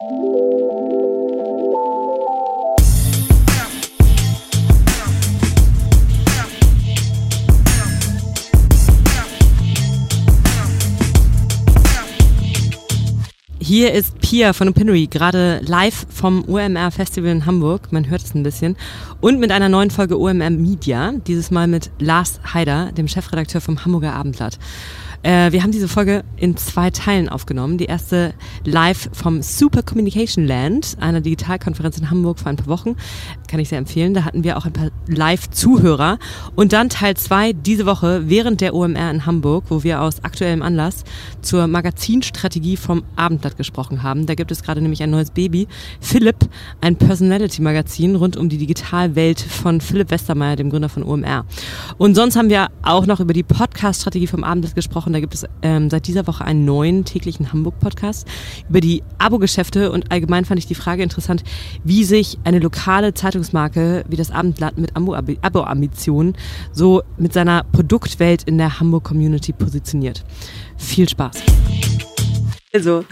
Hier ist Pia von Opinory, gerade live vom OMR Festival in Hamburg. Man hört es ein bisschen. Und mit einer neuen Folge OMR Media. Dieses Mal mit Lars Haider, dem Chefredakteur vom Hamburger Abendblatt. Äh, wir haben diese Folge in zwei Teilen aufgenommen. Die erste live vom Super Communication Land, einer Digitalkonferenz in Hamburg vor ein paar Wochen. Kann ich sehr empfehlen. Da hatten wir auch ein paar Live-Zuhörer. Und dann Teil zwei diese Woche während der OMR in Hamburg, wo wir aus aktuellem Anlass zur Magazinstrategie vom Abendblatt gesprochen haben. Da gibt es gerade nämlich ein neues Baby. Philipp, ein Personality-Magazin rund um die Digitalwelt von Philipp Westermeier, dem Gründer von OMR. Und sonst haben wir auch noch über die Podcast-Strategie vom Abendblatt gesprochen und da gibt es ähm, seit dieser Woche einen neuen täglichen Hamburg-Podcast über die Abo-Geschäfte und allgemein fand ich die Frage interessant, wie sich eine lokale Zeitungsmarke wie das Abendblatt mit Abo-Ambitionen so mit seiner Produktwelt in der Hamburg-Community positioniert. Viel Spaß! Also,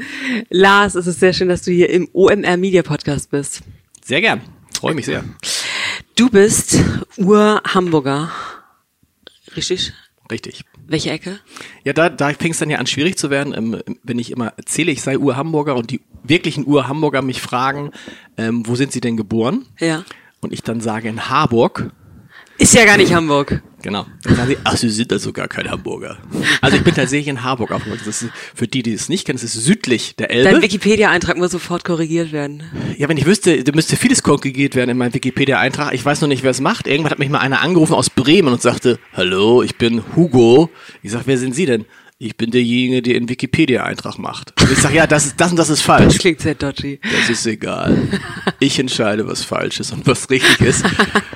Lars, es ist sehr schön, dass du hier im OMR Media Podcast bist. Sehr gern. Freue mich sehr. Du bist Ur-Hamburger. Richtig? Richtig. Welche Ecke? Ja, da, da fing es dann ja an, schwierig zu werden, ähm, wenn ich immer erzähle, ich sei Ur-Hamburger und die wirklichen Ur-Hamburger mich fragen, ähm, wo sind sie denn geboren? Ja. Und ich dann sage in Harburg. Ist ja gar nicht Hamburg. Genau. Dann sagen sie, ach, sie sind also gar kein Hamburger. Also ich bin tatsächlich in Harburg aufgewachsen. Das ist, für die, die es nicht kennen, das ist südlich der Elbe. Dein Wikipedia-Eintrag muss sofort korrigiert werden. Ja, wenn ich wüsste, da müsste vieles korrigiert werden in meinem Wikipedia-Eintrag. Ich weiß noch nicht, wer es macht. Irgendwann hat mich mal einer angerufen aus Bremen und sagte, hallo, ich bin Hugo. Ich sag, wer sind Sie denn? Ich bin derjenige, der einen Wikipedia-Eintrag macht. Und ich sag, ja, das, ist, das und das ist falsch. Das klingt sehr dodgy. Das ist egal. Ich entscheide, was falsch ist und was richtig ist.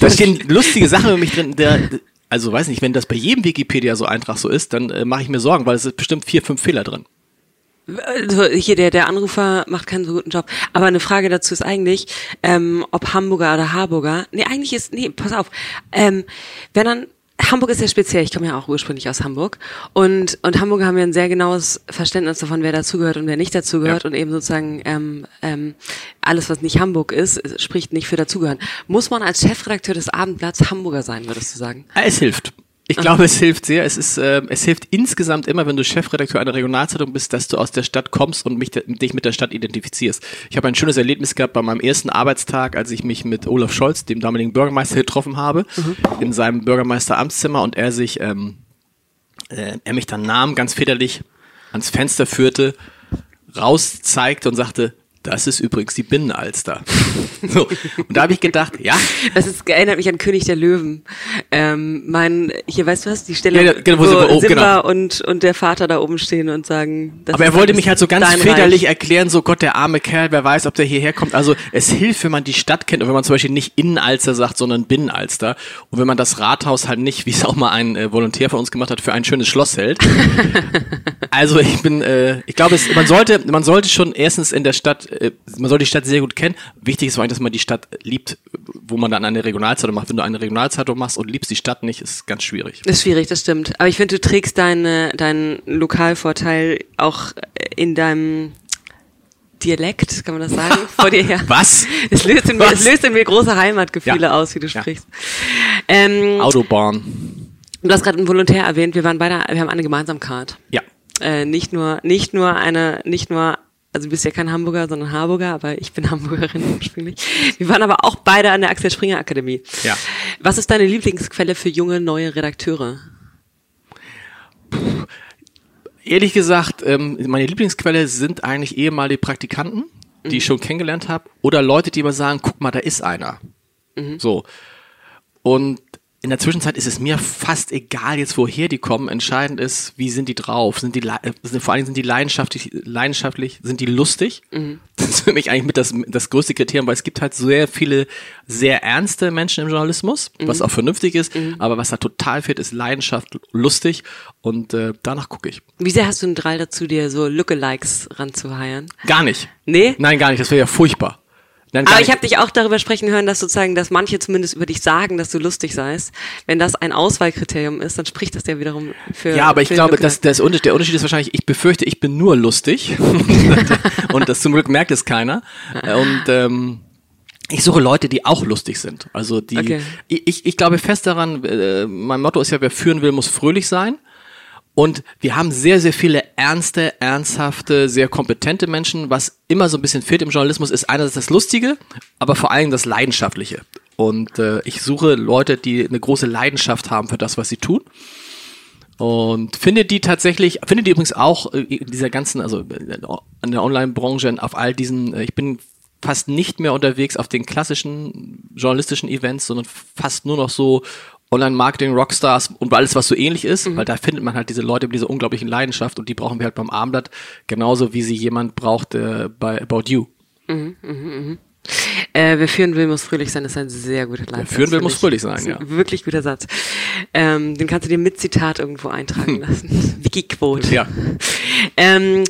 Da stehen lustige Sachen über mich drin. Der, also weiß nicht, wenn das bei jedem Wikipedia so Eintrag so ist, dann äh, mache ich mir Sorgen, weil es ist bestimmt vier, fünf Fehler drin. Also hier der, der Anrufer macht keinen so guten Job. Aber eine Frage dazu ist eigentlich, ähm, ob Hamburger oder Harburger. Nee, eigentlich ist, nee, pass auf. Ähm, wenn dann Hamburg ist ja speziell, ich komme ja auch ursprünglich aus Hamburg und, und Hamburger haben ja ein sehr genaues Verständnis davon, wer dazugehört und wer nicht dazugehört ja. und eben sozusagen ähm, ähm, alles, was nicht Hamburg ist, spricht nicht für dazugehören. Muss man als Chefredakteur des Abendblatts Hamburger sein, würdest du sagen? Es hilft. Ich glaube, es hilft sehr. Es ist, äh, es hilft insgesamt immer, wenn du Chefredakteur einer Regionalzeitung bist, dass du aus der Stadt kommst und mich, dich mit der Stadt identifizierst. Ich habe ein schönes Erlebnis gehabt bei meinem ersten Arbeitstag, als ich mich mit Olaf Scholz, dem damaligen Bürgermeister, getroffen habe, mhm. in seinem Bürgermeisteramtszimmer und er sich, ähm, äh, er mich dann nahm, ganz väterlich ans Fenster führte, rauszeigte und sagte, das ist übrigens die Binnenalster. so. Und da habe ich gedacht, ja. Das ist, erinnert mich an König der Löwen. Ähm, mein, hier weißt du was, die Stelle, ja, genau, wo, wo oh, Simba genau. und, und der Vater da oben stehen und sagen, das Aber er wollte mich halt so ganz väterlich erklären, so Gott, der arme Kerl, wer weiß, ob der hierher kommt. Also es hilft, wenn man die Stadt kennt und wenn man zum Beispiel nicht Innenalster sagt, sondern Binnenalster. Und wenn man das Rathaus halt nicht, wie es auch mal ein äh, Volontär von uns gemacht hat, für ein schönes Schloss hält. also ich bin, äh, ich glaube, es, man sollte, man sollte schon erstens in der Stadt äh, man soll die Stadt sehr gut kennen. Wichtig ist vor allem, dass man die Stadt liebt, wo man dann eine Regionalzeitung macht. Wenn du eine Regionalzeitung machst und liebst die Stadt nicht, ist ganz schwierig. Ist schwierig, das stimmt. Aber ich finde, du trägst deine, deinen Lokalvorteil auch in deinem Dialekt, kann man das sagen, vor dir her. Was? Es löst in, mir, es löst in mir große Heimatgefühle ja. aus, wie du ja. sprichst. Ähm, Autobahn. Du hast gerade einen Volontär erwähnt, wir waren beide, wir haben eine Gemeinsamkeit. Ja. Äh, nicht nur, nicht nur eine, nicht nur also du bist ja kein Hamburger, sondern Harburger, aber ich bin Hamburgerin ursprünglich. Wir waren aber auch beide an der Axel Springer Akademie. Ja. Was ist deine Lieblingsquelle für junge, neue Redakteure? Puh, ehrlich gesagt, ähm, meine Lieblingsquelle sind eigentlich ehemalige Praktikanten, die mhm. ich schon kennengelernt habe, oder Leute, die immer sagen, guck mal, da ist einer. Mhm. So. Und in der Zwischenzeit ist es mir fast egal jetzt, woher die kommen. Entscheidend ist, wie sind die drauf? Sind die, äh, vor allem sind die leidenschaftlich, leidenschaftlich, sind die lustig? Mhm. Das ist für mich eigentlich mit das, das größte Kriterium, weil es gibt halt sehr viele sehr ernste Menschen im Journalismus, mhm. was auch vernünftig ist, mhm. aber was da total fehlt, ist Leidenschaft, lustig und äh, danach gucke ich. Wie sehr hast du einen Drall dazu, dir so Lookalikes ranzuheiern? Gar nicht. Nee? Nein, gar nicht. Das wäre ja furchtbar. Nein, Aber ich habe dich auch darüber sprechen hören, dass sozusagen, dass manche zumindest über dich sagen, dass du lustig seist. Wenn das ein Auswahlkriterium ist, dann spricht das ja wiederum für. Ja, aber ich glaube, dass das Unterschied, der Unterschied ist wahrscheinlich, ich befürchte, ich bin nur lustig. und das zum Glück merkt es keiner. Und ähm, ich suche Leute, die auch lustig sind. Also die Okay. ich, ich glaube fest daran, äh, mein Motto ist ja, wer führen will, muss fröhlich sein. Und wir haben sehr, sehr viele ernste, ernsthafte, sehr kompetente Menschen. Was immer so ein bisschen fehlt im Journalismus, ist einerseits das Lustige, aber vor allem das Leidenschaftliche. Und äh, ich suche Leute, die eine große Leidenschaft haben für das, was sie tun. Und finde die tatsächlich, finde die übrigens auch äh, in dieser ganzen, also äh, in der Online-Branche, auf all diesen, äh, ich bin fast nicht mehr unterwegs auf den klassischen journalistischen Events, sondern fast nur noch so Online-Marketing, Rockstars und alles, was so ähnlich ist, weil da findet man halt diese Leute mit dieser unglaublichen Leidenschaft und die brauchen wir halt beim Abendblatt, genauso wie sie jemand braucht äh, bei About You. Äh, wer führen will, muss fröhlich sein, ist ein sehr guter Leitsatz. führen will, muss ich. fröhlich sein, ja. Wirklich guter Satz. Ähm, den kannst du dir mit Zitat irgendwo eintragen lassen. Wikiquote. Ja. Ähm,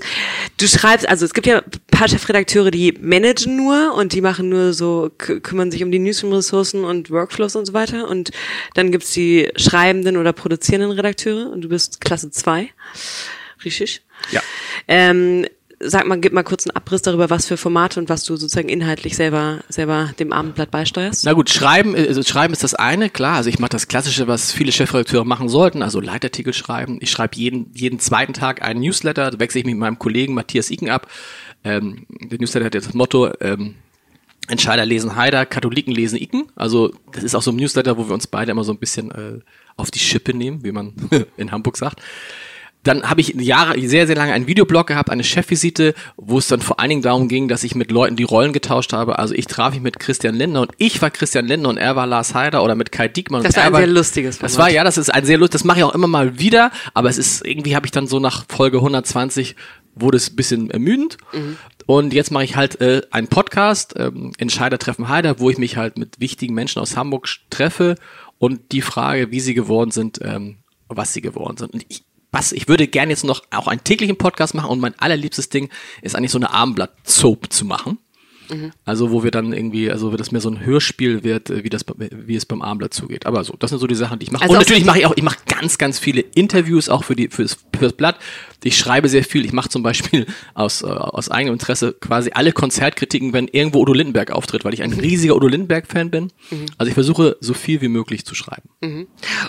du schreibst, also es gibt ja ein paar Chefredakteure, die managen nur und die machen nur so, kü- kümmern sich um die Newsroom-Ressourcen und Workflows und so weiter. Und dann gibt's die schreibenden oder produzierenden Redakteure und du bist Klasse 2. Richtig? Ja. Ähm, sag mal, gib mal kurz einen Abriss darüber, was für Formate und was du sozusagen inhaltlich selber, selber dem Abendblatt beisteuerst. Na gut, schreiben, äh, also schreiben ist das eine, klar. Also ich mache das Klassische, was viele Chefredakteure machen sollten, also Leitartikel schreiben. Ich schreibe jeden, jeden zweiten Tag einen Newsletter, da wechsle ich mich mit meinem Kollegen Matthias Iken ab. Ähm, der Newsletter hat jetzt das Motto, ähm, Entscheider lesen Haider, Katholiken lesen Iken. Also das ist auch so ein Newsletter, wo wir uns beide immer so ein bisschen äh, auf die Schippe nehmen, wie man in Hamburg sagt. Dann habe ich Jahre, sehr, sehr lange einen Videoblog gehabt, eine Chefvisite, wo es dann vor allen Dingen darum ging, dass ich mit Leuten die Rollen getauscht habe. Also ich traf mich mit Christian Lindner und ich war Christian Lindner und er war Lars Heider oder mit Kai Diekmann. Das war ein sehr lustiges Das Format. war, ja, das ist ein sehr lustig, das mache ich auch immer mal wieder, aber es ist, irgendwie habe ich dann so nach Folge 120 wurde es ein bisschen ermüdend. Und jetzt mache ich halt äh, einen Podcast, ähm, Entscheider treffen Heider, wo ich mich halt mit wichtigen Menschen aus Hamburg treffe und die Frage, wie sie geworden sind, ähm, was sie geworden sind. Und ich, was, ich würde gerne jetzt noch auch einen täglichen Podcast machen und mein allerliebstes Ding ist eigentlich so eine Abendblatt-Soap zu machen. Also wo wir dann irgendwie, also das mehr so ein Hörspiel wird, äh, wie das, wie es beim Abendblatt zugeht. Aber so, das sind so die Sachen, die ich mache. Also und natürlich mache ich auch, ich mache ganz, ganz viele Interviews auch für die fürs, fürs Blatt. Ich schreibe sehr viel. Ich mache zum Beispiel aus äh, aus eigenem Interesse quasi alle Konzertkritiken, wenn irgendwo Udo Lindenberg auftritt, weil ich ein riesiger Udo Lindenberg-Fan bin. Also ich versuche so viel wie möglich zu schreiben.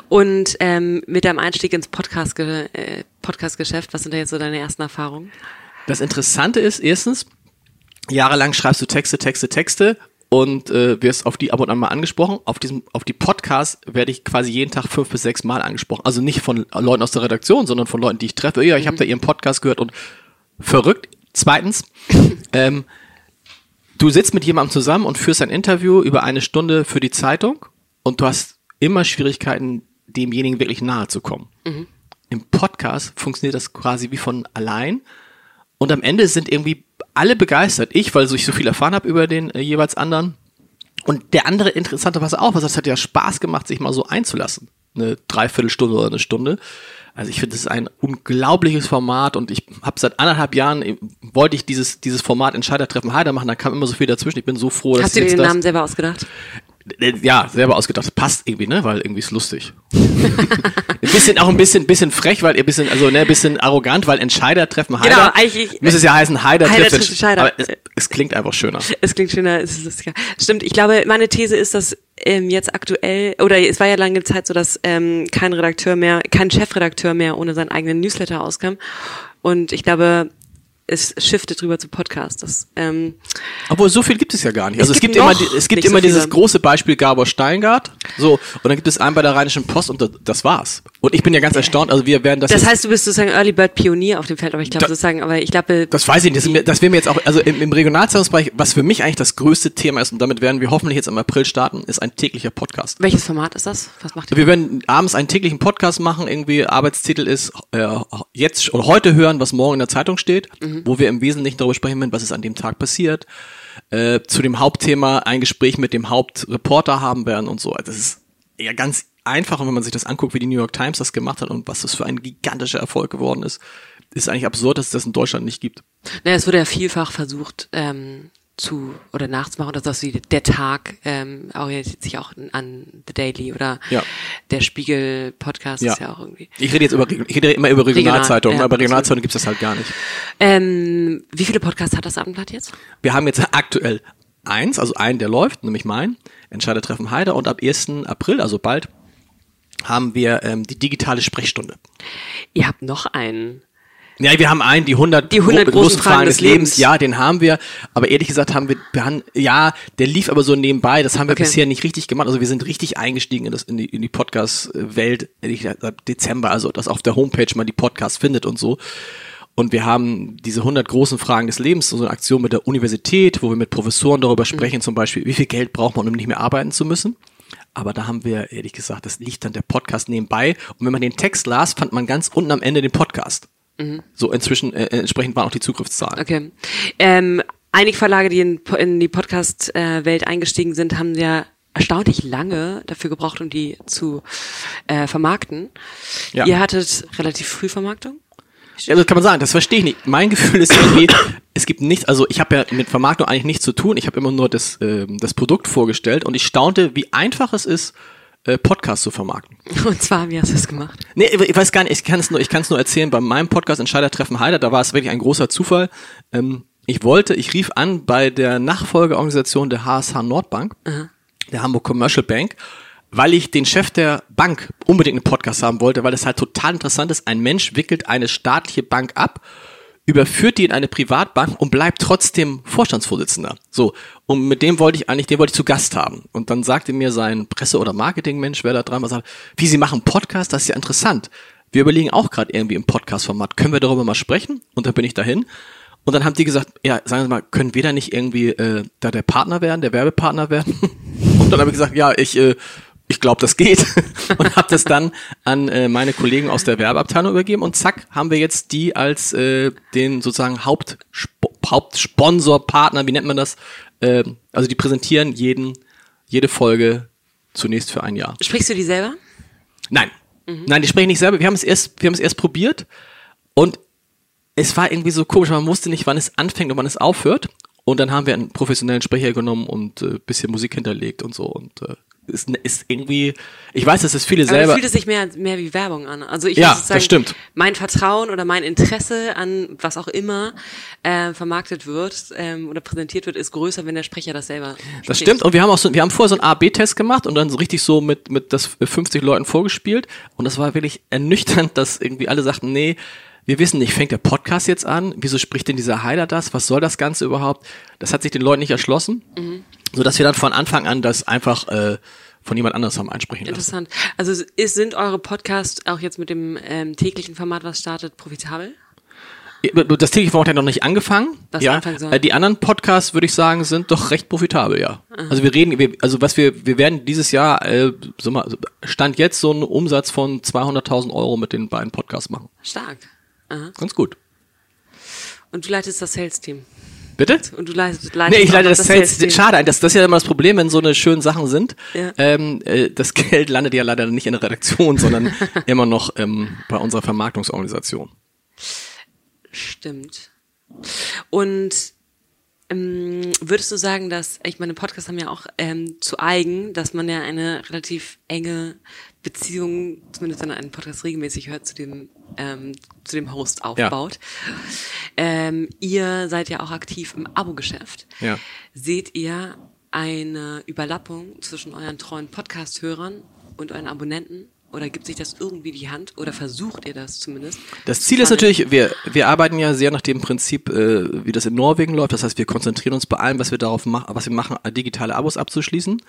Und ähm, mit deinem Einstieg ins Podcast äh, Podcast-Geschäft, was sind da jetzt so deine ersten Erfahrungen? Das Interessante ist, erstens, jahrelang schreibst du Texte, Texte, Texte und äh, wirst auf die ab und an mal angesprochen. Auf diesem, auf die Podcasts werde ich quasi jeden Tag fünf bis sechs Mal angesprochen. Also nicht von Leuten aus der Redaktion, sondern von Leuten, die ich treffe. Ja, ich habe da ihren Podcast gehört und verrückt. Zweitens, ähm, du sitzt mit jemandem zusammen und führst ein Interview über eine Stunde für die Zeitung und du hast immer Schwierigkeiten, demjenigen wirklich nahe zu kommen. Im Podcast funktioniert das quasi wie von allein. Und am Ende sind irgendwie alle begeistert. Ich, weil ich so viel erfahren habe über den äh, jeweils anderen. Und der andere interessanterweise auch, was es hat ja Spaß gemacht, sich mal so einzulassen. Eine Dreiviertelstunde oder eine Stunde. Also ich finde, das ist ein unglaubliches Format und ich habe seit anderthalb Jahren, äh, wollte ich dieses, dieses Format Entscheider treffen Heider machen, da kam immer so viel dazwischen. Ich bin so froh, dass Hast du dir den das, Namen selber ausgedacht? Äh, Ja, selber ausgedacht. Passt irgendwie, ne? Weil irgendwie ist lustig. ein bisschen, auch ein bisschen, bisschen frech, weil ihr bisschen, also ne, ein bisschen arrogant, weil Entscheider treffen Heider. Genau, eigentlich- muss es ja heißen, Heider, Heider trifft. Entscheider. Aber es, es klingt einfach schöner. Es klingt schöner, es ist lustiger. Stimmt, ich glaube, meine These ist, dass ähm, jetzt aktuell, oder es war ja lange Zeit so, dass ähm, kein Redakteur mehr, kein Chefredakteur mehr ohne seinen eigenen Newsletter auskam. Und ich glaube, es shiftet rüber zu Podcasts. Das, ähm, Obwohl, so viel gibt es ja gar nicht. Also es, Es gibt immer, es gibt nicht so immer dieses große Beispiel Gabor Steingart. So, und dann gibt es einen bei der Rheinischen Post und das, das war's. Und ich bin ja ganz erstaunt, also wir werden das das heißt, du bist sozusagen Early Bird Pionier auf dem Feld, aber ich glaube sozusagen, aber ich glaube, Das weiß ich nicht. Das, wäre mir jetzt auch, also im, im Regionalzeitungsbereich, was für mich eigentlich das größte Thema ist, und damit werden wir hoffentlich jetzt im April starten, ist ein täglicher Podcast. welches Format ist das? Was macht ihr? Wir werden abends einen täglichen Podcast machen, irgendwie Arbeitstitel ist äh, jetzt oder heute hören, was morgen in der Zeitung steht, wo wir im Wesentlichen darüber sprechen werden, was ist an dem Tag passiert. Äh, zu dem Hauptthema ein Gespräch mit dem Hauptreporter haben werden und so. Also Das ist ja ganz einfach, und wenn man sich das anguckt, wie die New York Times das gemacht hat und was das für ein gigantischer Erfolg geworden ist, ist eigentlich absurd, dass es das in Deutschland nicht gibt. Naja, es wurde ja vielfach versucht, ähm, zu oder nachzumachen oder das wie der Tag ähm, orientiert sich auch an The Daily oder Ja. der Spiegel Podcast ist ja auch irgendwie. Ich rede jetzt über, ich rede immer über Regional, Regionalzeitungen, ja, aber Regionalzeitungen gibt es das halt gar nicht. Ähm, wie viele Podcasts hat das Abendblatt jetzt? Wir haben jetzt aktuell eins, also einen, der läuft, nämlich mein, Entscheidertreffen Heider und ab 1. April, also bald, haben wir ähm, die digitale Sprechstunde. Ihr habt noch einen. Ja, wir haben einen, die 100, Die 100 großen Fragen des Lebens. Ja, den haben wir. Aber ehrlich gesagt haben wir, wir haben, ja, der lief aber so nebenbei. Das haben wir Okay. bisher nicht richtig gemacht. Also wir sind richtig eingestiegen in, das, in die, in die Podcast-Welt ehrlich gesagt, seit Dezember. Also, dass auf der Homepage man die Podcasts findet und so. Und wir haben diese 100 großen Fragen des Lebens, so eine Aktion mit der Universität, wo wir mit Professoren darüber sprechen, zum Beispiel, wie viel Geld braucht man, um nicht mehr arbeiten zu müssen. Aber da haben wir, ehrlich gesagt, das liegt dann der Podcast nebenbei. Und wenn man den Text las, fand man ganz unten am Ende den Podcast. So inzwischen, äh, entsprechend waren auch die Zugriffszahlen. Okay. Ähm, einige Verlage, die in, in die Podcast-Welt eingestiegen sind, haben ja erstaunlich lange dafür gebraucht, um die zu äh, vermarkten. Ja. Ihr hattet relativ früh Vermarktung. Ja, das kann man sagen, das verstehe ich nicht. Mein Gefühl ist irgendwie, es gibt nichts, also ich habe ja mit Vermarktung eigentlich nichts zu tun. Ich habe immer nur das, ähm, das Produkt vorgestellt und ich staunte, wie einfach es ist, äh, Podcasts zu vermarkten. Und zwar, wie hast du das gemacht? Nee, ich weiß gar nicht, ich kann es nur, ich kann es nur erzählen, bei meinem Podcast Entscheidertreffen Heider, da war es wirklich ein großer Zufall. Ähm, ich wollte, ich rief an bei der Nachfolgeorganisation der HSH Nordbank, der Hamburg Commercial Bank, weil ich den Chef der Bank unbedingt einen Podcast haben wollte, weil das halt total interessant ist. Ein Mensch wickelt eine staatliche Bank ab, überführt die in eine Privatbank und bleibt trotzdem Vorstandsvorsitzender. So. Und mit dem wollte ich eigentlich, den wollte ich zu Gast haben. Und dann sagte mir sein Presse- oder Marketingmensch, wer da war, sagt, wie Sie machen Podcast, das ist ja interessant. Wir überlegen auch gerade irgendwie im Podcast-Format, können wir darüber mal sprechen? Und dann bin ich dahin. Und dann haben die gesagt, ja, sagen Sie mal, können wir da nicht irgendwie äh, da der Partner werden, der Werbepartner werden? Und dann habe ich gesagt, ja, ich, äh, ich glaube, das geht. und habe das dann an äh, meine Kollegen aus der Werbeabteilung übergeben und zack, haben wir jetzt die als äh, den sozusagen Hauptsp Hauptsponsor, Partner, wie nennt man das? Äh, also die präsentieren jeden, jede Folge zunächst für ein Jahr. Sprichst du die selber? Nein. Nein, die sprechen nicht selber. Wir haben es erst, wir haben es erst probiert und es war irgendwie so komisch, man wusste nicht, wann es anfängt und wann es aufhört. Und dann haben wir einen professionellen Sprecher genommen und äh, bisschen Musik hinterlegt und so. Und äh, ist, ist irgendwie, ich weiß, dass es viele Aber selber. fühlt es sich mehr, mehr wie Werbung an. Also ich Ja, muss sagen, das stimmt. mein Vertrauen oder mein Interesse an was auch immer äh, vermarktet wird ähm, oder präsentiert wird, ist größer, wenn der Sprecher das selber Das spricht. stimmt. Und wir haben auch so, wir haben vorher so einen A-B-Test gemacht und dann so richtig so mit, mit das 50 Leuten vorgespielt. Und das war wirklich ernüchternd, dass irgendwie alle sagten, nee, wir wissen nicht, fängt der Podcast jetzt an? Wieso spricht denn dieser Heiler das? Was soll das Ganze überhaupt? Das hat sich den Leuten nicht erschlossen. Mhm. So dass wir dann von Anfang an das einfach äh, von jemand anderes haben einsprechen lassen. Interessant. Also ist, sind eure Podcasts auch jetzt mit dem ähm, täglichen Format, was startet, profitabel? Das tägliche Format hat noch nicht angefangen. Ja. anfangen soll. Äh, Die anderen Podcasts, würde ich sagen, sind doch recht profitabel, ja. Also wir reden, wir, also was wir, wir werden dieses Jahr, äh, so mal, stand jetzt so einen Umsatz von 200.000 Euro mit den beiden Podcasts machen. Stark. Aha. Ganz gut. Und du leitest das Sales-Team. Bitte? Und du leitest, leitest Nee, ich leite noch das Sales. Sales-Team. Schade, das, das ist ja immer das Problem, wenn so eine schönen Sachen sind. Ja. Ähm, äh, das Geld landet ja leider nicht in der Redaktion, sondern immer noch ähm, bei unserer Vermarktungsorganisation. Stimmt. Und ähm, würdest du sagen, dass, ich meine, Podcasts haben ja auch ähm, zu eigen, dass man ja eine relativ enge Beziehung, zumindest wenn man einen Podcast regelmäßig hört, zu dem, ähm, zu dem Host aufbaut. Ähm, ihr seid ja auch aktiv im Abo-Geschäft. Ja. Seht ihr eine Überlappung zwischen euren treuen Podcast-Hörern und euren Abonnenten? Oder gibt sich das irgendwie die Hand? Oder versucht ihr das zumindest? Das Ziel ist natürlich, wir, wir arbeiten ja sehr nach dem Prinzip, äh, wie das in Norwegen läuft. Das heißt, wir konzentrieren uns bei allem, was wir darauf machen, was wir machen, digitale Abos abzuschließen.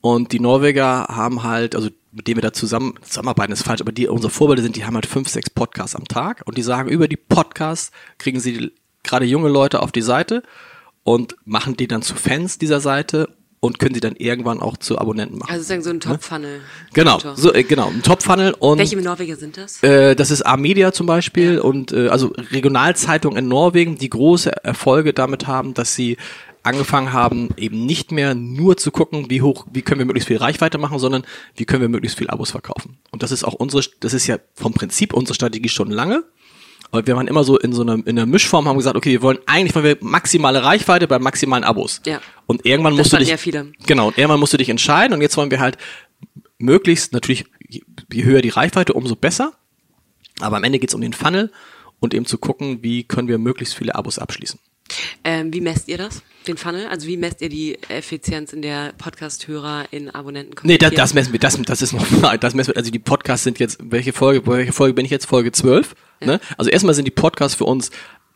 Und die Norweger haben halt, also mit denen wir da zusammen, zusammenarbeiten ist falsch, aber die, unsere Vorbilder sind, die haben halt fünf, sechs Podcasts am Tag und die sagen, über die Podcasts kriegen sie gerade junge Leute auf die Seite und machen die dann zu Fans dieser Seite und können sie dann irgendwann auch zu Abonnenten machen. Also sozusagen so ein Top-Funnel. genau, so, äh, genau, ein Top-Funnel und Welche Norweger sind das? äh, das ist A-Media zum Beispiel und äh, also Regionalzeitungen in Norwegen, die große Erfolge damit haben, dass sie angefangen haben, eben nicht mehr nur zu gucken, wie hoch, wie können wir möglichst viel Reichweite machen, sondern wie können wir möglichst viel Abos verkaufen. Und das ist auch unsere, das ist ja vom Prinzip unsere Strategie schon lange. Aber wir waren immer so in so einer, in einer Mischform, haben gesagt, okay, wir wollen eigentlich wollen wir maximale Reichweite bei maximalen Abos. Ja. Und irgendwann Das musst du dich, ja viele. genau, und irgendwann musst du dich entscheiden und jetzt wollen wir halt möglichst, natürlich, je je höher die Reichweite, umso besser. Aber am Ende geht's um den Funnel und eben zu gucken, wie können wir möglichst viele Abos abschließen. Ähm, wie messt ihr das, den Funnel? Also wie messt ihr die Effizienz in der Podcast-Hörer, in Abonnenten? Nee, das, das messen wir, das, das ist noch, das messen wir, also die Podcasts sind jetzt, welche Folge, welche Folge bin ich jetzt? Folge 12, ne? Also erstmal sind die Podcasts für uns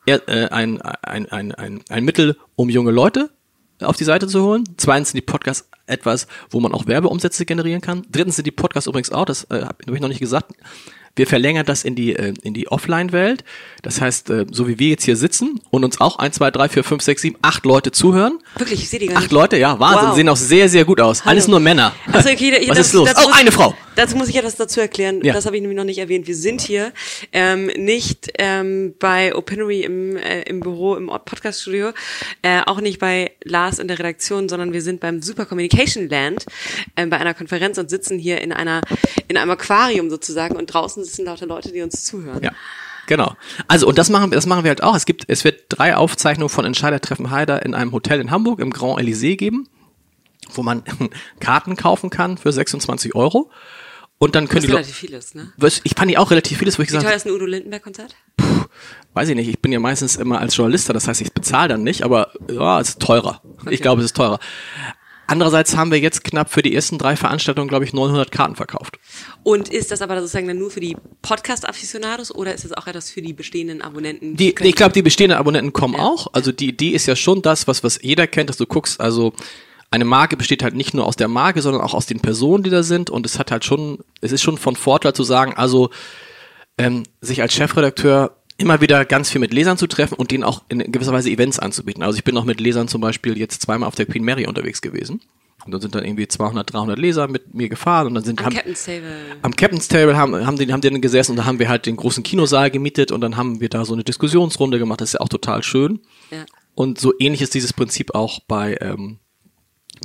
eher, äh, ein, ein, ein, ein, ein Mittel, um junge Leute auf die Seite zu holen. Zweitens sind die Podcasts etwas, wo man auch Werbeumsätze generieren kann. Drittens sind die Podcasts übrigens auch, das äh, habe hab ich noch nicht gesagt, wir verlängern das in die, äh, in die Offline-Welt. Das heißt, äh, so wie wir jetzt hier sitzen und uns auch 1, 2, 3, 4, 5, 6, 7, 8 Leute zuhören. Wirklich, ich sehe die gar Acht nicht. Leute, ja, Wahnsinn, Wow. sehen auch sehr, sehr gut aus. Alles nur Männer. Also, okay, Was das, ist los? Oh, eine Frau. Dazu muss ich etwas dazu erklären. Ja. Das habe ich nämlich noch nicht erwähnt. Wir sind hier ähm, nicht ähm, bei Opinory im, äh, im Büro, im Podcast-Studio, äh, auch nicht bei Lars in der Redaktion, sondern wir sind beim Super Communication Land ähm, bei einer Konferenz und sitzen hier in einer in einem Aquarium sozusagen und draußen sitzen lauter Leute, die uns zuhören. Ja. Genau. Also, und das machen, wir- das machen wir halt auch. Es gibt, es wird drei Aufzeichnungen von Entscheidertreffen Heider in einem Hotel in Hamburg im Grand Elysée geben, wo man Karten kaufen kann für 26 Euro. Und dann können Was die relativ vieles, ne? Was- ich fand die auch relativ vieles, wo ich Wie gesagt teuer habe, ist ein Udo Lindenberg-Konzert? weiß ich nicht, ich bin ja meistens immer als Journalist da, das heißt, ich bezahle dann nicht, aber ja, es ist teurer. Ich glaube, es ist teurer. Andererseits haben wir jetzt knapp für die ersten drei Veranstaltungen, glaube ich, 900 Karten verkauft. Und ist das aber sozusagen dann nur für die Podcast-Aficionados oder ist das auch etwas für die bestehenden Abonnenten? Die, können- ich glaube, die bestehenden Abonnenten kommen auch. Also die Idee ist ja schon das, was, was jeder kennt, dass du guckst, also eine Marke besteht halt nicht nur aus der Marke, sondern auch aus den Personen, die da sind. Und es hat halt schon, es ist schon von Vorteil zu sagen, also ähm, sich als Chefredakteur immer wieder ganz viel mit Lesern zu treffen und denen auch in gewisser Weise Events anzubieten. Also ich bin auch mit Lesern zum Beispiel jetzt zweimal auf der Queen Mary unterwegs gewesen. Und dann sind dann irgendwie 200, 300 Leser mit mir gefahren und dann sind Am haben, Captain's Table. am Captain's Table haben, haben, die, haben die dann gesessen und da haben wir halt den großen Kinosaal gemietet und dann haben wir da so eine Diskussionsrunde gemacht. Das ist ja auch total schön. Ja. Und so ähnlich ist dieses Prinzip auch bei, ähm,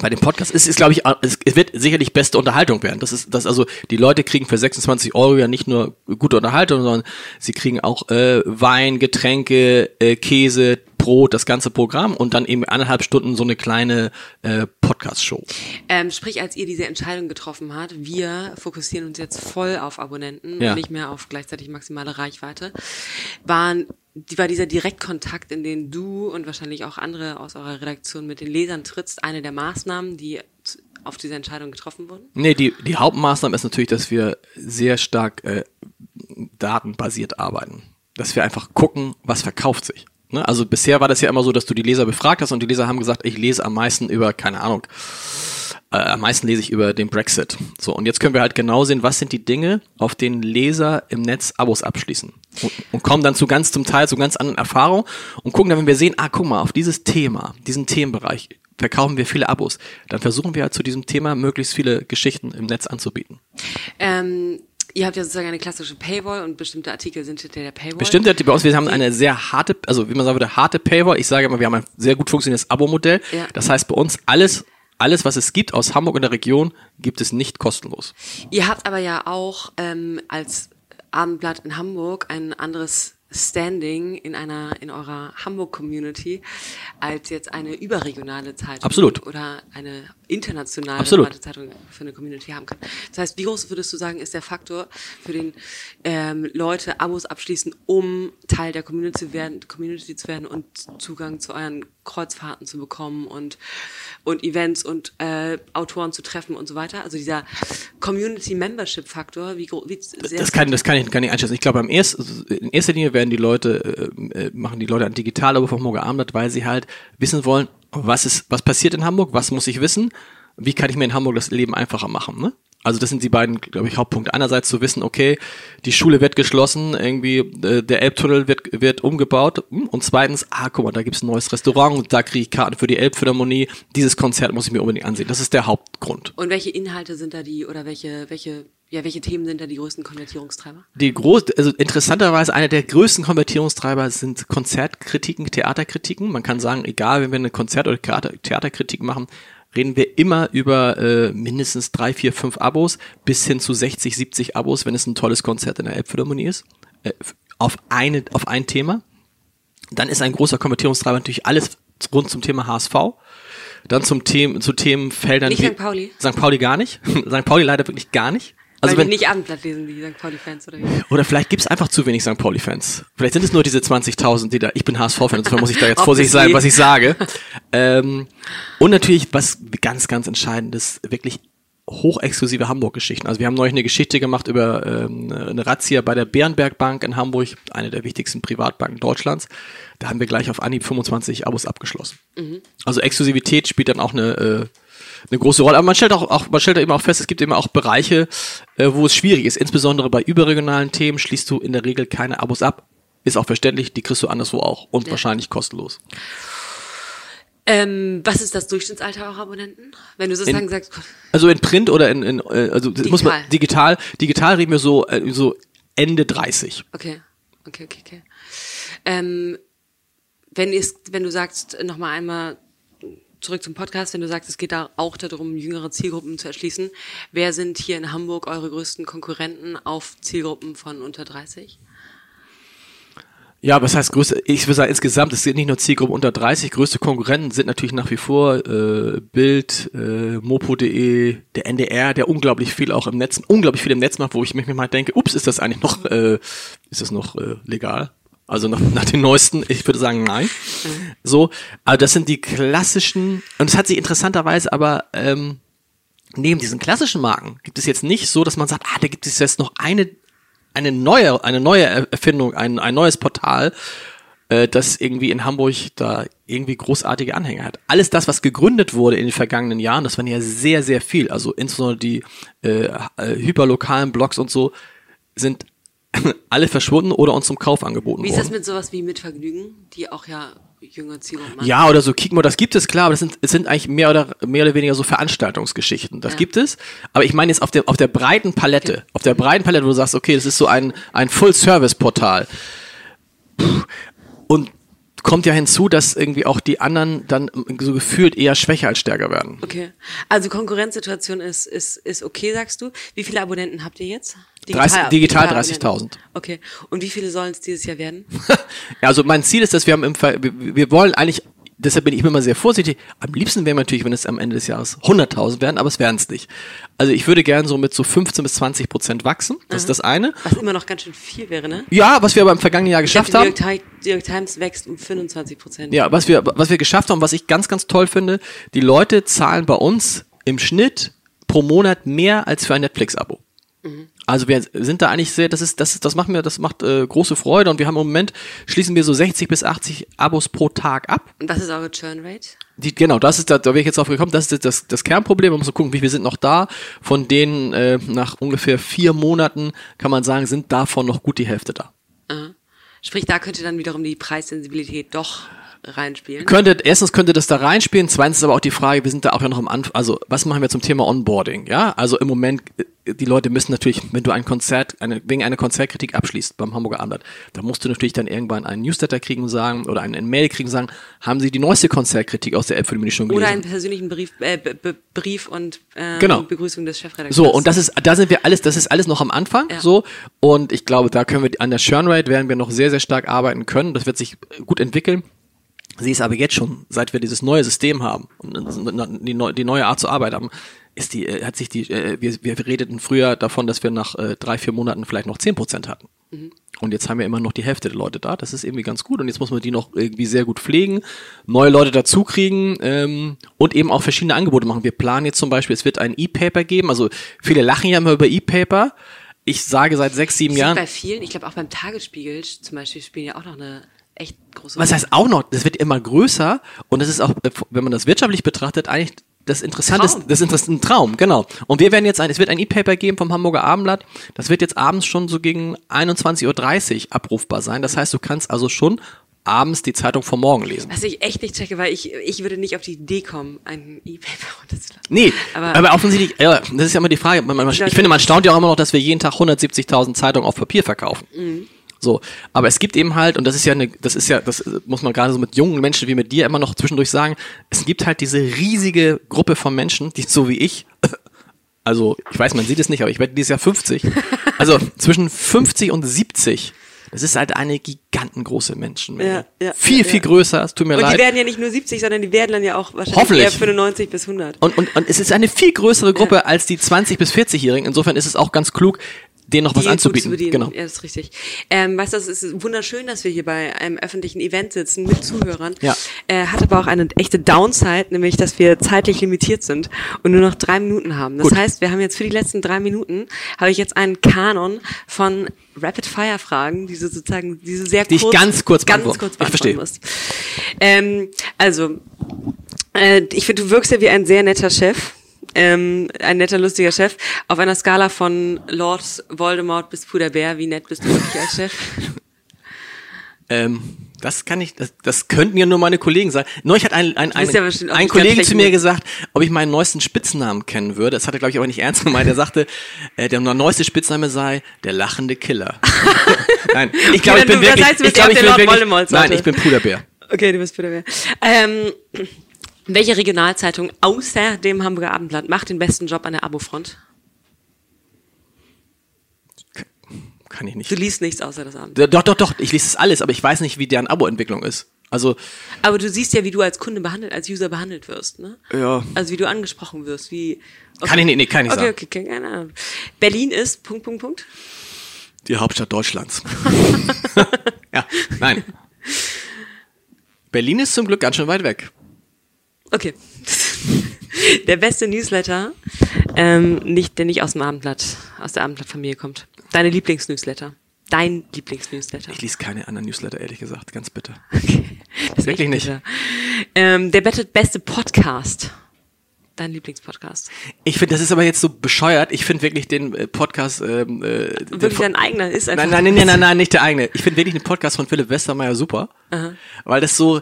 bei dem Podcast. Es ist, glaube ich, es, es wird sicherlich beste Unterhaltung werden. Das ist, das also, die Leute kriegen für 26 Euro ja nicht nur gute Unterhaltung, sondern sie kriegen auch äh, Wein, Getränke, äh, Käse, Brot, das ganze Programm und dann eben eineinhalb Stunden so eine kleine äh, Podcast-Show. Ähm, sprich, als ihr diese Entscheidung getroffen habt, wir fokussieren uns jetzt voll auf Abonnenten Ja. und nicht mehr auf gleichzeitig maximale Reichweite, waren, die, war dieser Direktkontakt, in den du und wahrscheinlich auch andere aus eurer Redaktion mit den Lesern trittst, eine der Maßnahmen, die auf diese Entscheidung getroffen wurden? Nee, die, die Hauptmaßnahme ist natürlich, dass wir sehr stark äh, datenbasiert arbeiten. Dass wir einfach gucken, was verkauft sich. Ne? Also bisher war das ja immer so, dass du die Leser befragt hast und die Leser haben gesagt, ich lese am meisten über, keine Ahnung, äh, am meisten lese ich über den Brexit. So, und jetzt können wir halt genau sehen, was sind die Dinge, auf denen Leser im Netz Abos abschließen. Und, und kommen dann zu ganz zum Teil zu ganz anderen Erfahrungen und gucken dann, wenn wir sehen, ah, guck mal, auf dieses Thema, diesen Themenbereich verkaufen wir viele Abos, dann versuchen wir halt zu diesem Thema möglichst viele Geschichten im Netz anzubieten. Ähm, ihr habt ja sozusagen eine klassische Paywall und bestimmte Artikel sind hinter der Paywall. Bestimmt, bei uns, wir haben eine sehr harte, also wie man sagen würde, harte Paywall. Ich sage immer, wir haben ein sehr gut funktionierendes Abo-Modell. Ja. Das heißt, bei uns alles, alles, was es gibt aus Hamburg und der Region, gibt es nicht kostenlos. Ihr habt aber ja auch ähm, als Abendblatt in Hamburg ein anderes Standing in einer in eurer Hamburg Community als jetzt eine überregionale Zeitung Absolut. oder eine internationale Absolut. Zeitung für eine Community haben kann. Das heißt, wie groß würdest du sagen, ist der Faktor für den ähm, Leute Abos abschließen, um Teil der Community zu werden, Community zu werden und Zugang zu euren Kreuzfahrten zu bekommen und und Events und äh, Autoren zu treffen und so weiter. Also dieser Community Membership Faktor, wie, wie sehr Das kann, das kann ich gar nicht einschätzen. Ich glaube, am ersten, in erster Linie werden die Leute, äh, äh, machen die Leute ein Digital-Abo vom Hamburger Abendblatt, weil sie halt wissen wollen, was ist, was passiert in Hamburg, was muss ich wissen, wie kann ich mir in Hamburg das Leben einfacher machen, ne? Also das sind die beiden, glaube ich, Hauptpunkte. Einerseits zu wissen, okay, die Schule wird geschlossen, irgendwie äh, der Elbtunnel wird, wird umgebaut hm, und zweitens, ah, guck mal, da gibt's ein neues Restaurant und da kriege ich Karten für die Elbphilharmonie. Dieses Konzert muss ich mir unbedingt ansehen. Das ist der Hauptgrund. Und welche Inhalte sind da die oder welche welche ja welche Themen sind da die größten Konvertierungstreiber? Die groß, also interessanterweise einer der größten Konvertierungstreiber sind Konzertkritiken, Theaterkritiken. Man kann sagen, egal, wenn wir eine Konzert- oder Theater Theaterkritik machen, reden wir immer über äh, mindestens drei, vier, fünf Abos bis hin zu 60, 70 Abos, wenn es ein tolles Konzert in der Elbphilharmonie ist. Äh, auf eine, auf ein Thema. Dann ist ein großer Konvertierungstreiber natürlich alles rund zum Thema HSV. Dann zum Themen, zu Themenfeldern. Nicht St. Pauli. St. Pauli gar nicht. St. Pauli leider wirklich gar nicht. Also Weil wenn, die nicht Abendblatt lesen, die St. Pauli-Fans oder wie? Oder vielleicht gibt's einfach zu wenig St. Pauli-Fans. Vielleicht sind es nur diese 20.000, die da, ich bin HSV-Fan, insofern muss ich da jetzt vorsichtig sein, was ich sage. Ähm, und natürlich, was ganz, ganz entscheidend ist, wirklich hochexklusive Hamburg-Geschichten. Also wir haben neulich eine Geschichte gemacht über ähm, eine Razzia bei der Bärenberg Bank in Hamburg, eine der wichtigsten Privatbanken Deutschlands. Da haben wir gleich auf Anhieb 25 Abos abgeschlossen. Mhm. Also Exklusivität spielt dann auch eine, äh, eine große Rolle. Aber man stellt auch, auch man stellt eben auch fest, es gibt eben auch Bereiche, äh, wo es schwierig ist. Insbesondere bei überregionalen Themen schließt du in der Regel keine Abos ab. Ist auch verständlich, die kriegst du anderswo auch und ja. wahrscheinlich kostenlos. Ähm, was ist das Durchschnittsalter eurer Abonnenten? Wenn du sozusagen in, sagst. Also in Print oder in, in äh, also digital. muss man digital, digital reden wir so äh, so Ende 30. Okay, okay, okay, okay. Ähm, wenn, ist, wenn du sagst, nochmal einmal zurück zum Podcast, wenn du sagst, es geht da auch darum, jüngere Zielgruppen zu erschließen, wer sind hier in Hamburg eure größten Konkurrenten auf Zielgruppen von unter 30? Ja, was heißt größte? Ich würde sagen, insgesamt, es sind nicht nur Zielgruppen unter 30, größte Konkurrenten sind natürlich nach wie vor äh, Bild, äh, Mopo.de, der NDR, der unglaublich viel auch im Netz, unglaublich viel im Netz macht, wo ich mich mal denke, ups, ist das eigentlich noch, äh, ist das noch äh, legal? Also nach, nach den neuesten, ich würde sagen, nein. Mhm. So, aber das sind die klassischen, und es hat sich interessanterweise aber ähm, neben diesen klassischen Marken gibt es jetzt nicht so, dass man sagt, ah, da gibt es jetzt noch eine eine neue, eine neue Erfindung, ein, ein neues Portal, äh, das irgendwie in Hamburg da irgendwie großartige Anhänger hat. Alles das, was gegründet wurde in den vergangenen Jahren, das waren ja sehr, sehr viel. Also insbesondere die äh, äh hyperlokalen Blogs und so sind alle verschwunden oder uns zum Kauf angeboten worden. Wie ist das mit sowas wie Mitvergnügen, die auch ja jünger Zielgruppen Ja, oder so Kikmo, das gibt es klar, aber das sind, es sind eigentlich mehr oder, mehr oder weniger so Veranstaltungsgeschichten. Das ja. gibt es. Aber ich meine jetzt auf der, auf der breiten Palette, okay. auf der breiten Palette, wo du sagst, okay, das ist so ein, ein Full-Service-Portal. Und kommt ja hinzu, dass irgendwie auch die anderen dann so gefühlt eher schwächer als stärker werden. Okay. Also Konkurrenzsituation ist, ist, ist okay, sagst du. Wie viele Abonnenten habt ihr jetzt? Digital, digital 30.000. Okay. Und wie viele sollen es dieses Jahr werden? ja, also mein Ziel ist, dass wir haben im Fall, wir, wollen eigentlich deshalb bin ich immer sehr vorsichtig. Am liebsten wäre natürlich, wenn es am Ende des Jahres 100.000 werden, aber es werden es nicht. Also ich würde gerne so mit so 15 bis 20 Prozent wachsen. Das Aha. ist das eine. Was immer noch ganz schön viel wäre, ne? Ja, was wir aber im vergangenen Jahr geschafft haben. Die York Times wächst um 25 Prozent. Ja, was wir, was wir geschafft haben, was ich ganz, ganz toll finde, die Leute zahlen bei uns im Schnitt pro Monat mehr als für ein Netflix-Abo. Mhm. Also wir sind da eigentlich sehr, das ist, das ist, das macht mir, das macht äh, große Freude und wir haben im Moment schließen wir so 60 bis 80 Abos pro Tag ab. Und was ist eure Churn Rate? Die, genau, das ist da, da wäre ich jetzt drauf gekommen, das ist das, das Kernproblem. Man muss so gucken, wie viel sind noch da. Von denen äh, nach ungefähr vier Monaten kann man sagen, sind davon noch gut die Hälfte da. Sprich, da könnte dann wiederum die Preissensibilität doch reinspielen? Könnte, erstens könnte das da reinspielen, zweitens ist aber auch die Frage, wir sind da auch ja noch am Anfang, also was machen wir zum Thema Onboarding, ja? Also im Moment, die Leute müssen natürlich, wenn du ein Konzert, eine, wegen einer Konzertkritik abschließt beim Hamburger Abendblatt, da musst du natürlich dann irgendwann einen Newsletter kriegen und sagen, oder einen Mail kriegen und sagen, haben sie die neueste Konzertkritik aus der App für die schon gelesen? Oder einen persönlichen Brief, äh, Brief und äh, genau. Begrüßung des Chefredakteurs. So, und das ist, da sind wir alles, das ist alles noch am Anfang, ja. so, und ich glaube, da können wir, an der Churn Rate werden wir noch sehr, sehr stark arbeiten können, das wird sich gut entwickeln. Sie ist aber jetzt schon, seit wir dieses neue System haben und die, neue Art zu arbeiten haben, ist die, äh, hat sich die, äh, wir, wir redeten früher davon, dass wir nach äh, drei, vier Monaten vielleicht noch zehn Prozent hatten. Mhm. Und jetzt haben wir immer noch die Hälfte der Leute da. Das ist irgendwie ganz gut. Und jetzt muss man die noch irgendwie sehr gut pflegen, neue Leute dazu kriegen ähm, und eben auch verschiedene Angebote machen. Wir planen jetzt zum Beispiel, es wird ein E-Paper geben. Also viele lachen ja immer über E-Paper. Ich sage seit sechs, sieben Jahren. Bei vielen, ich glaube auch beim Tagesspiegel zum Beispiel spielen ja auch noch eine echt große Was heißt auch noch, das wird immer größer und das ist auch, wenn man das wirtschaftlich betrachtet, eigentlich das Interessante Traum. das ist ein Traum, genau. Und wir werden jetzt ein, es wird ein E-Paper geben vom Hamburger Abendblatt. Das wird jetzt abends schon so gegen 21.30 Uhr abrufbar sein. Das heißt, du kannst also schon abends die Zeitung vom Morgen lesen. Was ich echt nicht checke, weil ich, ich würde nicht auf die Idee kommen, ein E-Paper runterzuladen. Nee, aber, aber offensichtlich, ja, das ist ja immer die Frage. Man, man, ich finde, man staunt ja auch immer noch, dass wir jeden Tag 170.000 Zeitungen auf Papier verkaufen. Mhm. So, aber es gibt eben halt, und das ist ja eine, das ist ja, das muss man gerade so mit jungen Menschen wie mit dir immer noch zwischendurch sagen, es gibt halt diese riesige Gruppe von Menschen, die so wie ich, also ich weiß, man sieht es nicht, aber ich werde dieses Jahr 50, also zwischen 50 und 70 Das ist halt eine gigantengroße Menschenmenge. Ja, ja, viel, ja, viel größer, es tut mir Und leid. die werden ja nicht nur 70, sondern die werden dann ja auch wahrscheinlich Hoffentlich. eher 95 bis 100. Und, und, und es ist eine viel größere Gruppe als die 20- bis 40-Jährigen. Insofern ist es auch ganz klug, denen noch was die gut anzubieten. zu. Genau. Ja, das ist richtig. Ähm, weißt du, es ist wunderschön, dass wir hier bei einem öffentlichen Event sitzen mit Zuhörern. Ja. Äh, hat aber auch eine echte Downside, nämlich, dass wir zeitlich limitiert sind und nur noch drei Minuten haben. Das Gut. heißt, wir haben jetzt für die letzten drei Minuten, habe ich jetzt einen Kanon von Rapid-Fire-Fragen, die du sozusagen, diese sehr Die ich kurz, ganz kurz ganz beantworten. kurz Ich beantworten verstehe. musst. Ähm, also, äh, ich finde, du wirkst ja wie ein sehr netter Chef. Ähm, ein netter, lustiger Chef. Auf einer Skala von Lord Voldemort bis Puder Bär, wie nett bist du wirklich als Chef? Ähm, das kann ich, das, das könnten ja nur meine Kollegen sein. Neulich hat ein, ein, ein, ja ein Kollege zu mir gesagt, ob ich meinen neuesten Spitznamen kennen würde. Das hat er, glaube ich, aber nicht ernst gemeint. Er sagte, äh, der neueste Spitzname sei der lachende Killer. Nein, ich glaube, ich dann bin du- das wirklich, heißt, du ich eher ich bin wirklich, nein, ich bin Puderbär. Okay, du bist Puder Bär. Ähm, welche Regionalzeitung außer dem Hamburger Abendblatt macht den besten Job an der Abofront? Kann ich nicht. Du liest nichts außer das Abendblatt. Doch, doch, doch, ich lese das alles, aber ich weiß nicht, wie deren Abo-Entwicklung ist. Also, Aber du siehst ja, wie du als Kunde behandelt, als User behandelt wirst, ne? Ja. Also wie du angesprochen wirst, wie. Kann ich nicht- nee, kann ich okay, sagen. Okay, okay, keine Ahnung. Berlin ist Punkt, Punkt, Punkt. die Hauptstadt Deutschlands. ja, nein. Berlin ist zum Glück ganz schön weit weg. Okay. Der beste Newsletter, ähm, nicht, der nicht aus dem Abendblatt, aus der Abendblattfamilie kommt. Deine Lieblingsnewsletter. Dein Lieblingsnewsletter. Ich lese keine anderen Newsletter, ehrlich gesagt, ganz bitte. Okay. Das Wirklich nicht. Ähm, der beste- Podcast. Dein Lieblingspodcast. Ich finde, das ist aber jetzt so bescheuert. Ich finde wirklich den äh, Podcast. Ähm, äh, Wirklich dein eigener ist einfach. Nein, nein, nein, nein, nein, nicht der eigene. Ich finde wirklich den Podcast von Philipp Westermeier super, weil das so.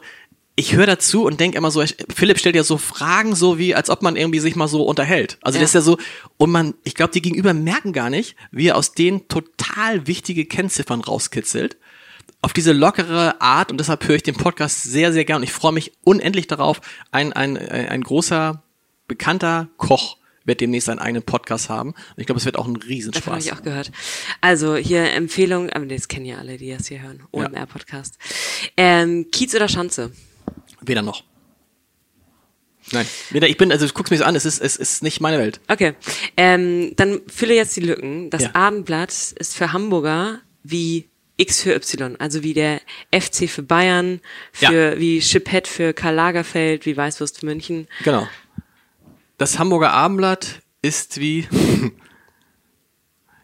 Ich höre dazu und denke immer so, ich- Philipp stellt ja so Fragen, so wie, als ob man irgendwie sich mal so unterhält. Also Ja. das ist ja so, und man, ich glaube, die Gegenüber merken gar nicht, wie er aus denen total wichtige Kennziffern rauskitzelt. Auf diese lockere Art und deshalb höre ich den Podcast sehr, sehr gern und ich freue mich unendlich darauf. Ein, ein, ein, großer, bekannter Koch wird demnächst einen eigenen Podcast haben. Und ich glaube, es wird auch ein Davon habe Riesenspaß. ich auch gehört. Also hier Empfehlung, aber das kennen ja alle, die das hier hören. OMR-Podcast. Ähm, Kiez oder Schanze? Weder noch. Nein, weder ich bin, also du guckst mir das an, es ist, es ist nicht meine Welt. Okay. Ähm, dann fülle jetzt die Lücken. Das Ja. Abendblatt ist für Hamburger wie X für Y, also wie der FC für Bayern, für wie Chipette für Karl Lagerfeld, wie Weißwurst für München. Genau. Das Hamburger Abendblatt ist wie,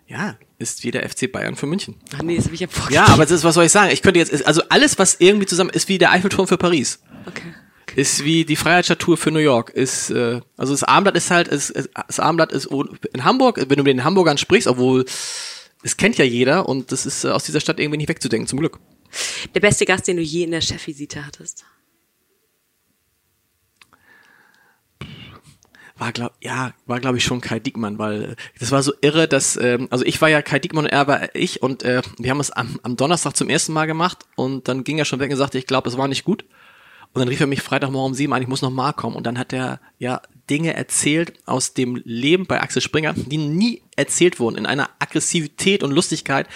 ja, ist wie der FC Bayern für München. Ach nee, das habe ich ja Ja, vorgegeben. aber das ist, was soll ich sagen? Ich könnte jetzt, also alles, was irgendwie zusammen, ist wie der Eiffelturm für Paris. Okay. Ist wie die Freiheitsstatue für New York. Ist, äh, also das Abendblatt ist halt, ist, ist, das Abendblatt ist in Hamburg, wenn du mit den Hamburgern sprichst, obwohl es kennt ja jeder und das ist äh, aus dieser Stadt irgendwie nicht wegzudenken, zum Glück. Der beste Gast, den du je in der Chefvisite hattest. war glaub ja war glaube ich schon Kai Diekmann, weil äh, das war so irre, dass ähm, also ich war ja Kai Diekmann und er war ich und äh, wir haben es am, am Donnerstag zum ersten Mal gemacht und dann ging er schon weg und sagte, ich glaube, es war nicht gut. Und dann rief er mich Freitagmorgen um sieben an, ich muss noch mal kommen und dann hat er ja Dinge erzählt aus dem Leben bei Axel Springer, die nie erzählt wurden in einer Aggressivität und Lustigkeit,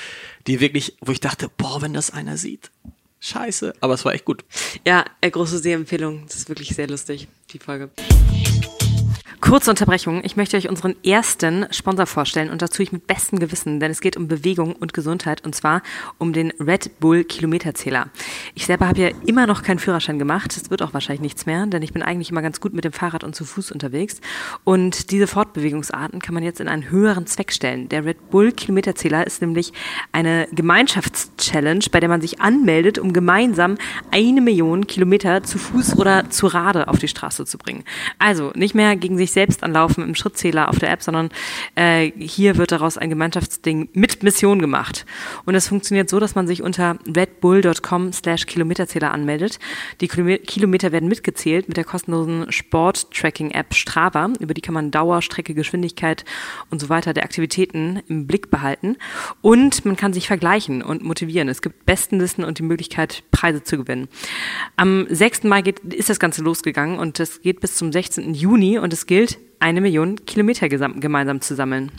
die wirklich, wo ich dachte, boah, wenn das einer sieht, scheiße, aber es war echt gut. Ja, äh, große Sehempfehlung. Das ist wirklich sehr lustig, die Folge. Kurze Unterbrechung. Ich möchte euch unseren ersten Sponsor vorstellen und dazu ich mit bestem Gewissen, denn es geht um Bewegung und Gesundheit und zwar um den Red Bull Kilometerzähler. Ich selber habe ja immer noch keinen Führerschein gemacht. Das wird auch wahrscheinlich nichts mehr, denn ich bin eigentlich immer ganz gut mit dem Fahrrad und zu Fuß unterwegs. Und diese Fortbewegungsarten kann man jetzt in einen höheren Zweck stellen. Der Red Bull Kilometerzähler ist nämlich eine Gemeinschaftschallenge, bei der man sich anmeldet, um gemeinsam eine Million Kilometer zu Fuß oder zu Rade auf die Straße zu bringen. Also nicht mehr gegen sich selbst anlaufen im Schrittzähler auf der App, sondern äh, hier wird daraus ein Gemeinschaftsding mit Mission gemacht. Und das funktioniert so, dass man sich unter redbull.com slash Kilometerzähler anmeldet. Die Kilome- Kilometer werden mitgezählt mit der kostenlosen Sport-Tracking-App Strava. Über die kann man Dauer, Strecke, Geschwindigkeit und so weiter der Aktivitäten im Blick behalten. Und man kann sich vergleichen und motivieren. Es gibt Bestenlisten und die Möglichkeit, Preise zu gewinnen. Am 6. Mai geht, ist das Ganze losgegangen und es geht bis zum 16. Juni und es gilt, gilt eine Million Kilometer gemeinsam zu sammeln.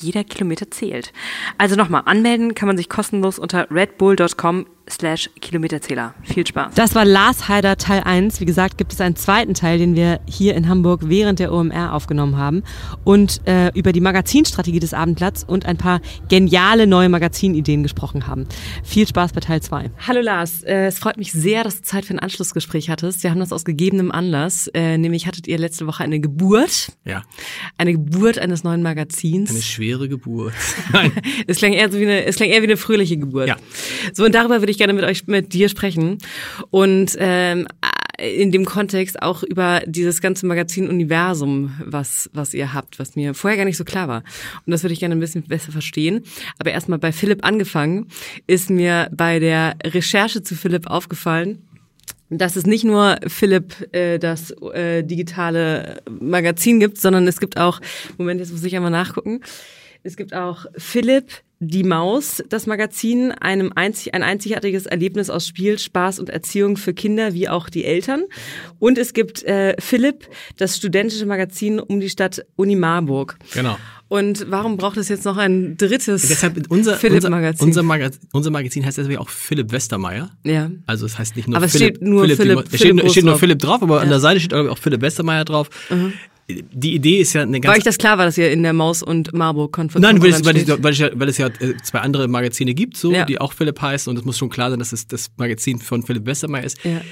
Jeder Kilometer zählt. Also nochmal, anmelden kann man sich kostenlos unter redbull.com slash Kilometerzähler. Viel Spaß. Das war Lars Heider Teil 1. Wie gesagt, gibt es einen zweiten Teil, den wir hier in Hamburg während der OMR aufgenommen haben und äh, über die Magazinstrategie des Abendblatts und ein paar geniale neue Magazinideen gesprochen haben. Viel Spaß bei Teil 2. Hallo Lars, äh, es freut mich sehr, dass du Zeit für ein Anschlussgespräch hattest. Wir haben das aus gegebenem Anlass, äh, nämlich hattet ihr letzte Woche eine Geburt. Ja. Eine Geburt eines neuen Magazins. Eine schwere Geburt. Nein. es klang eher so wie eine, es klang eher wie eine fröhliche Geburt. Ja. So und darüber würde ich gerne mit euch, mit dir sprechen und ähm, in dem Kontext auch über dieses ganze Magazin-Universum, was, was ihr habt, was mir vorher gar nicht so klar war. Und das würde ich gerne ein bisschen besser verstehen. Aber erstmal bei Philipp angefangen, ist mir bei der Recherche zu Philipp aufgefallen, dass es nicht nur Philipp äh, das äh, digitale Magazin gibt, sondern es gibt auch, Moment, jetzt muss ich einmal nachgucken, es gibt auch Philipp die Maus, das Magazin, einem einzig, ein einzigartiges Erlebnis aus Spiel, Spaß und Erziehung für Kinder wie auch die Eltern. Und es gibt äh, Philipp, das studentische Magazin um die Stadt Uni Marburg. Genau. Und warum braucht es jetzt noch ein drittes Deshalb unser, Philipp-Magazin? Unser, unser, Magazin, unser Magazin heißt deswegen auch Philipp Westermeier. Ja. Also es heißt nicht nur aber Philipp. es steht nur Philipp, Philipp, es steht, Philipp steht nur drauf. Philipp drauf, aber Ja. an der Seite steht auch Philipp Westermeier drauf. Die Idee ist ja eine ganz War euch das klar war, dass ihr in der Maus und Marburg konferenz Nein, weil es, weil, es, weil, es ja, weil es ja äh, zwei andere Magazine gibt, so, Ja. die auch Philipp heißen und es muss schon klar sein, dass es das Magazin von Philipp Westermeier ist. Ja.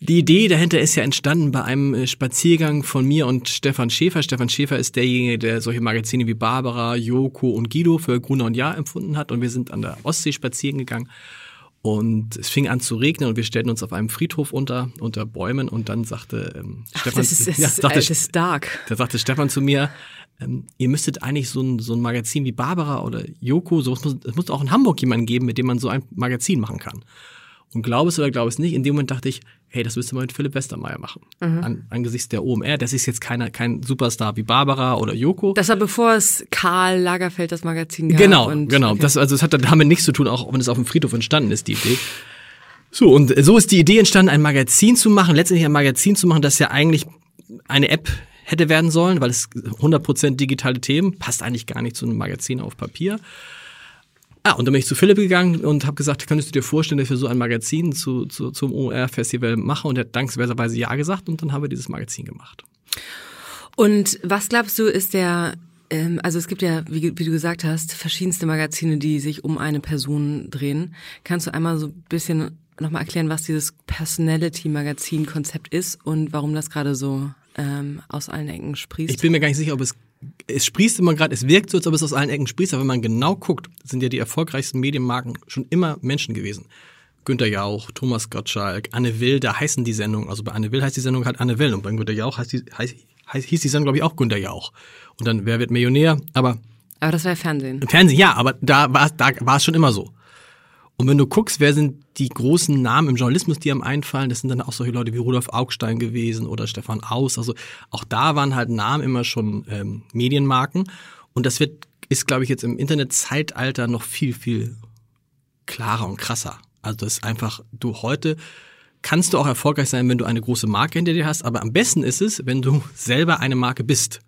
Die Idee dahinter ist ja entstanden bei einem äh, Spaziergang von mir und Stefan Schäfer. Stefan Schäfer ist derjenige, der solche Magazine wie Barbara, Joko und Guido für Gruner und Jahr empfunden hat und wir sind an der Ostsee spazieren gegangen. Und es fing an zu regnen und wir stellten uns auf einem Friedhof unter, unter Bäumen und dann sagte ähm, Ach, Stefan, das ist, das, ja, ist, sagte, äh, das ist dark. da sagte Stefan zu mir, ähm, ihr müsstet eigentlich so ein, so ein Magazin wie Barbara oder Joko, so, es muss, es muss auch in Hamburg jemanden geben, mit dem man so ein Magazin machen kann. Und glaub es oder glaub es nicht, in dem Moment dachte ich, hey, das müsste man mit Philipp Westermeier machen. An, angesichts der OMR, das ist jetzt keiner, kein Superstar wie Barbara oder Joko. Das war bevor es Karl Lagerfeld das Magazin gab. Genau, und, genau. okay. Das, also es hat damit nichts zu tun, auch wenn es auf dem Friedhof entstanden ist, die Idee. So, und so ist die Idee entstanden, ein Magazin zu machen, letztendlich ein Magazin zu machen, das ja eigentlich eine App hätte werden sollen, weil es 100% digitale Themen, passt eigentlich gar nicht zu einem Magazin auf Papier. Ah, und dann bin ich zu Philipp gegangen und habe gesagt, könntest du dir vorstellen, dass wir so ein Magazin zu, zu, zum OR-Festival machen? Und er hat dankenswerterweise ja gesagt und dann haben wir dieses Magazin gemacht. Und was glaubst du, ist der, ähm, also es gibt ja, wie, wie du gesagt hast, verschiedenste Magazine, die sich um eine Person drehen. Kannst du einmal so ein bisschen nochmal erklären, was dieses Personality-Magazin-Konzept ist und warum das gerade so ähm, aus allen Ecken sprießt? Ich bin mir gar nicht sicher, ob es es sprießt immer gerade, es wirkt so, als ob es aus allen Ecken sprießt, aber wenn man genau guckt, sind ja die erfolgreichsten Medienmarken schon immer Menschen gewesen. Günter Jauch, Thomas Gottschalk, Anne Will, da heißen die Sendungen, also bei Anne Will heißt die Sendung halt Anne Will und bei Günter Jauch heißt die, heißt, heißt, hieß die Sendung, glaube ich, auch Günter Jauch. Und dann Wer wird Millionär? Aber Aber das war ja Fernsehen. Fernsehen, ja, aber da war da war es schon immer so. Und wenn du guckst, wer sind die großen Namen im Journalismus, die einem einfallen, das sind dann auch solche Leute wie Rudolf Augstein gewesen oder Stefan Aus. Also auch da waren halt Namen immer schon ähm, Medienmarken. Und das wird, ist, glaube ich, jetzt im Internetzeitalter noch viel, viel klarer und krasser. Also das ist einfach, du heute kannst du auch erfolgreich sein, wenn du eine große Marke hinter dir hast, aber am besten ist es, wenn du selber eine Marke bist.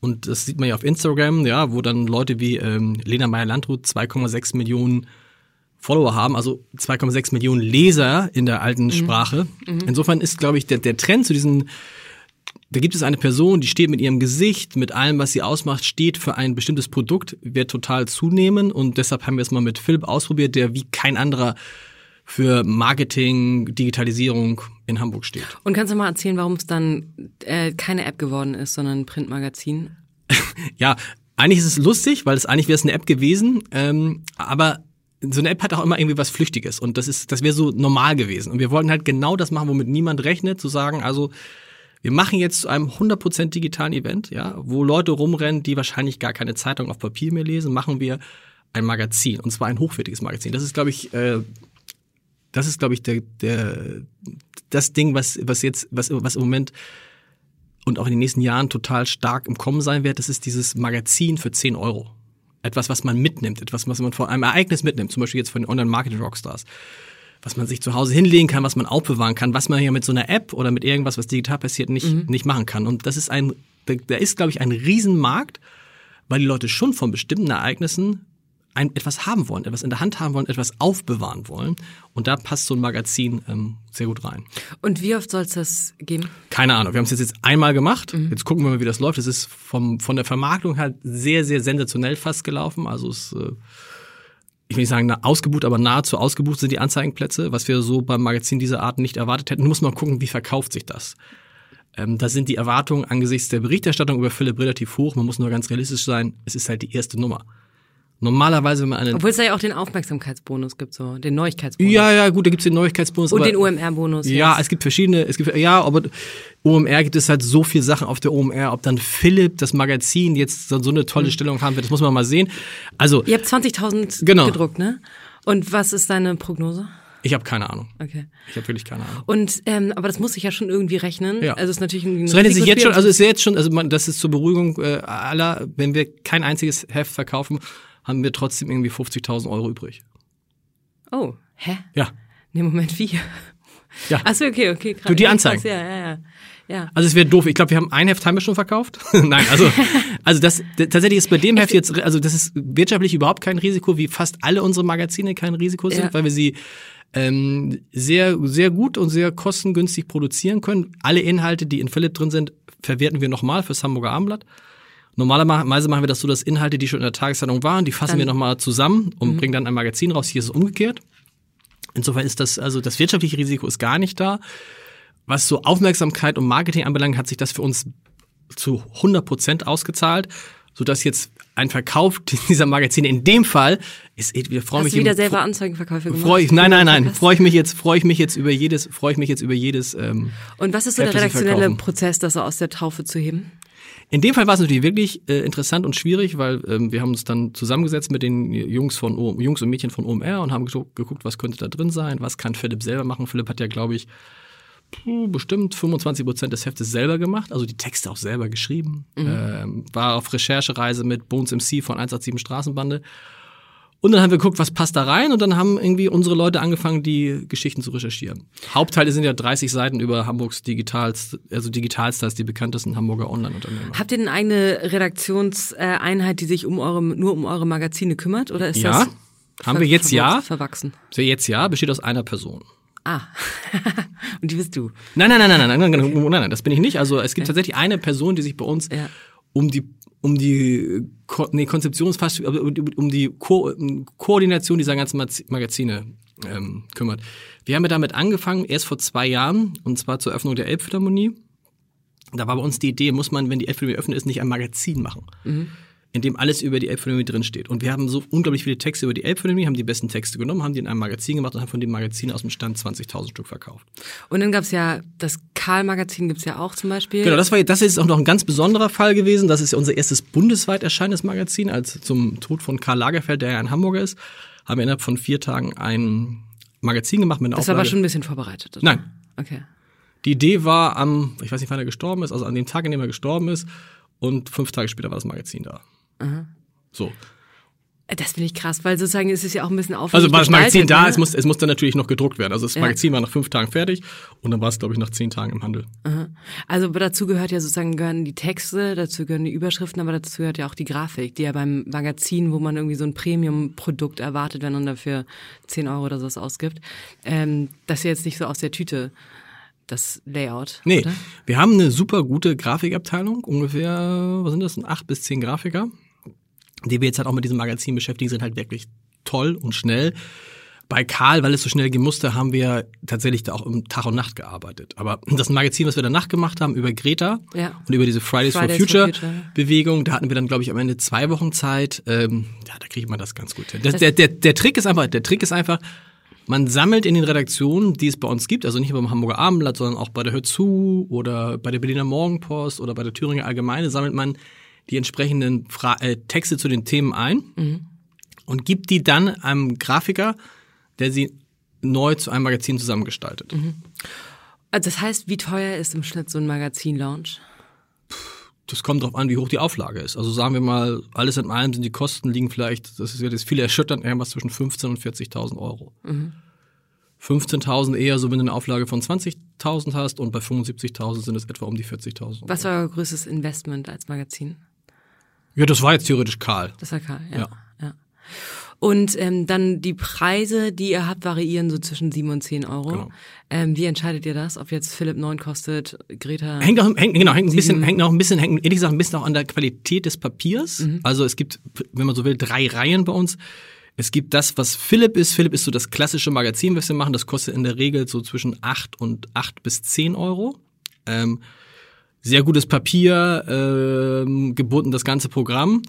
Und das sieht man ja auf Instagram, ja, wo dann Leute wie ähm, Lena Meyer-Landrut 2,6 Millionen Follower haben, also 2,6 Millionen Leser in der alten Sprache. Insofern ist, glaube ich, der, der Trend zu diesen, da gibt es eine Person, die steht mit ihrem Gesicht, mit allem, was sie ausmacht, steht für ein bestimmtes Produkt, wird total zunehmen und deshalb haben wir es mal mit Philipp ausprobiert, der wie kein anderer für Marketing, Digitalisierung in Hamburg steht. Und kannst du mal erzählen, warum es dann äh, keine App geworden ist, sondern ein Printmagazin? Ja, eigentlich ist es lustig, weil es eigentlich wäre es eine App gewesen, ähm, aber so eine App hat auch immer irgendwie was Flüchtiges und das ist, das wäre so normal gewesen. Und wir wollten halt genau das machen, womit niemand rechnet, zu sagen, also wir machen jetzt zu einem 100% digitalen Event, ja, wo Leute rumrennen, die wahrscheinlich gar keine Zeitung auf Papier mehr lesen, machen wir ein Magazin und zwar ein hochwertiges Magazin. Das ist, glaube ich, äh, das ist, glaube ich, der, der, das Ding, was, was jetzt, was, was im Moment und auch in den nächsten Jahren total stark im Kommen sein wird, das ist dieses Magazin für 10 Euro. Etwas, was man mitnimmt, etwas, was man von einem Ereignis mitnimmt, zum Beispiel jetzt von den Online-Marketing-Rockstars. Was man sich zu Hause hinlegen kann, was man aufbewahren kann, was man ja mit so einer App oder mit irgendwas, was digital passiert, nicht, nicht machen kann. Und das ist ein da ist, glaube ich, ein Riesenmarkt, weil die Leute schon von bestimmten Ereignissen ein, etwas haben wollen, etwas in der Hand haben wollen, etwas aufbewahren wollen. Und da passt so ein Magazin ähm, sehr gut rein. Und wie oft soll es das geben? Keine Ahnung. Wir haben es jetzt, jetzt einmal gemacht. Mhm. Jetzt gucken wir mal, wie das läuft. Es ist vom, von der Vermarktung halt sehr, sehr sensationell fast gelaufen. Also es äh, ich will nicht sagen ausgebucht, aber nahezu ausgebucht sind die Anzeigenplätze, was wir so beim Magazin dieser Art nicht erwartet hätten. Muss man gucken, wie verkauft sich das. Ähm, da sind die Erwartungen angesichts der Berichterstattung über Philipp relativ hoch. Man muss nur ganz realistisch sein. Es ist halt die erste Nummer. Normalerweise, wenn man eine. Obwohl es da ja auch den Aufmerksamkeitsbonus gibt, so den Neuigkeitsbonus. Ja, ja, gut, da gibt's den Neuigkeitsbonus. Und den OMR-Bonus. Ja, jetzt. es gibt verschiedene, es gibt, ja, aber OMR gibt es halt so viel Sachen auf der OMR. Ob dann Philipp, das Magazin, jetzt so, eine tolle mhm. Stellung haben wird, das muss man mal sehen. Also. Ihr habt 20.000 genau. gedruckt, ne? Und was ist deine Prognose? Ich habe keine Ahnung. Okay. Ich habe wirklich keine Ahnung. Und ähm, aber das muss sich ja schon irgendwie rechnen. Ja. Also es ist natürlich ein Es rechnet sich jetzt schon. Also es ist jetzt schon. Also man, das ist zur Beruhigung äh, aller. Wenn wir kein einziges Heft verkaufen, haben wir trotzdem irgendwie 50.000 Euro übrig. Oh, hä? Ja. Nee, Moment, wie? Ja. Achso, okay, okay. Krass. Du die Anzeigen. Ja, ja, ja. Ja. Also es wäre doof. Ich glaube, wir haben ein Heft haben wir schon verkauft. Nein, also also das tatsächlich ist bei dem Heft jetzt also das ist wirtschaftlich überhaupt kein Risiko, wie fast alle unsere Magazine kein Risiko sind, ja. weil wir sie ähm, sehr sehr gut und sehr kostengünstig produzieren können. Alle Inhalte, die in Philipp drin sind, verwerten wir nochmal fürs Hamburger Abendblatt. Normalerweise machen wir das so, dass Inhalte, die schon in der Tageszeitung waren, die fassen dann, wir nochmal zusammen und mhm. bringen dann ein Magazin raus. Hier ist es umgekehrt. Insofern ist das, also das wirtschaftliche Risiko ist gar nicht da. Was so Aufmerksamkeit und Marketing anbelangt, hat sich das für uns zu 100 Prozent ausgezahlt, sodass jetzt ein Verkauf dieser Magazine in dem Fall ist, wir freuen Hast mich du wieder selber Anzeigenverkäufe gemacht? Freu ich, nein, nein, nein, freue ich mich jetzt, freue ich mich jetzt über jedes, freue ich mich jetzt über jedes. Ähm, und was ist so der redaktionelle Prozess, das so aus der Taufe zu heben? In dem Fall war es natürlich wirklich äh, interessant und schwierig, weil ähm, wir haben uns dann zusammengesetzt mit den Jungs von o Jungs und Mädchen von OMR und haben geguckt, was könnte da drin sein, was kann Philipp selber machen. Philipp hat ja, glaube ich, bestimmt 25 Prozent des Heftes selber gemacht, also die Texte auch selber geschrieben. Mhm. Ähm, war auf Recherchereise mit Bones MC von 187 Straßenbande und dann haben wir geguckt, was passt da rein und dann haben irgendwie unsere Leute angefangen, die Geschichten zu recherchieren. Hauptteile sind ja 30 Seiten über Hamburgs Digitals, also Digitalstars, die bekanntesten Hamburger Online-Unternehmen. Habt ihr denn eine Redaktionseinheit, die sich um eure, nur um eure Magazine kümmert oder ist ja, das haben wir jetzt ja verwachsen? So jetzt ja, besteht aus einer Person. Ah, und die bist du. Nein, nein, nein, nein, nein, nein, nein, nein, das bin ich nicht. Also es gibt tatsächlich eine Person, die sich bei uns um die um die Ko nee, Konzeptionsfast um die Ko Koordination dieser ganzen Magazine ähm, kümmert. Wir haben ja damit angefangen, erst vor zwei Jahren, und zwar zur Öffnung der Elbphilharmonie. Da war bei uns die Idee, muss man, wenn die Elbphilharmonie öffnet ist, nicht ein Magazin machen. Mhm in dem alles über die Elbphilharmonie drinsteht. Und wir haben so unglaublich viele Texte über die Elbphilharmonie, haben die besten Texte genommen, haben die in einem Magazin gemacht und haben von dem Magazin aus dem Stand 20.000 Stück verkauft. Und dann gab's ja, das Karl-Magazin gibt's ja auch zum Beispiel. Genau, das war das ist auch noch ein ganz besonderer Fall gewesen. Das ist ja unser erstes bundesweit erscheinendes Magazin, als zum Tod von Karl Lagerfeld, der ja ein Hamburger ist, haben wir innerhalb von vier Tagen ein Magazin gemacht mit einer Das Auflage. war aber schon ein bisschen vorbereitet, oder? Nein. Okay. Die Idee war am, ich weiß nicht, wann er gestorben ist, also an dem Tag, an dem er gestorben ist, und fünf Tage später war das Magazin da. Aha. So. Das finde ich krass, weil sozusagen ist es ja auch ein bisschen aufwendig. Also war das Magazin da, ne? es, muss, es muss dann natürlich noch gedruckt werden. Also das ja. Magazin war nach fünf Tagen fertig und dann war es, glaube ich, nach zehn Tagen im Handel. Aha. Also dazu gehört ja sozusagen gehören die Texte, dazu gehören die Überschriften, aber dazu gehört ja auch die Grafik, die ja beim Magazin, wo man irgendwie so ein Premium-Produkt erwartet, wenn man dafür zehn Euro oder sowas ausgibt, ähm, das ist ja jetzt nicht so aus der Tüte das Layout. Nee, oder? wir haben eine super gute Grafikabteilung, ungefähr, was sind das, acht bis zehn Grafiker die wir jetzt halt auch mit diesem Magazin beschäftigen, sind halt wirklich toll und schnell. Bei Karl, weil es so schnell gehen musste, haben wir tatsächlich da auch im Tag und Nacht gearbeitet. Aber das Magazin, was wir danach gemacht haben über Greta ja. und über diese Fridays, Fridays for, Future for, Future Bewegung, da hatten wir dann, glaube ich, am Ende zwei Wochen Zeit. Ähm, ja, da kriegt man das ganz gut hin. Der, der, der, der Trick ist einfach, der Trick ist einfach, man sammelt in den Redaktionen, die es bei uns gibt, also nicht nur beim Hamburger Abendblatt, sondern auch bei der Hör zu oder bei der Berliner Morgenpost oder bei der Thüringer Allgemeine, sammelt man die entsprechenden Fra äh, Texte zu den Themen ein mhm. und gibt die dann einem Grafiker, der sie neu zu einem Magazin zusammengestaltet. Mhm. Also das heißt, wie teuer ist im Schnitt so ein Magazin-Launch? Das kommt darauf an, wie hoch die Auflage ist. Also sagen wir mal, alles in allem sind die Kosten liegen vielleicht, das ist ja das viele erschütternd, irgendwas zwischen 15.000 und 40.000 Euro. Mhm. 15.000 eher so, wenn du eine Auflage von 20.000 hast und bei 75.000 sind es etwa um die 40.000. Was war euer größtes Investment als Magazin? Ja, das war jetzt theoretisch Karl. Das war Karl, ja. Ja. ja. Und ähm, dann die Preise, die ihr habt, variieren so zwischen 7 und 10 Euro. Genau. Ähm, wie entscheidet ihr das? Ob jetzt Philipp 9 kostet, Greta. Hängt auch, hängt, genau, hängt ein bisschen, hängt auch ein bisschen, hängt, ehrlich gesagt, ein bisschen auch an der Qualität des Papiers. Also es gibt, wenn man so will, drei Reihen bei uns. Es gibt das, was Philipp ist. Philipp ist so das klassische Magazin, was wir machen. Das kostet in der Regel so zwischen 8 und 8 bis 10 Euro. Ähm, sehr gutes Papier, ähm, gebunden das ganze Programm.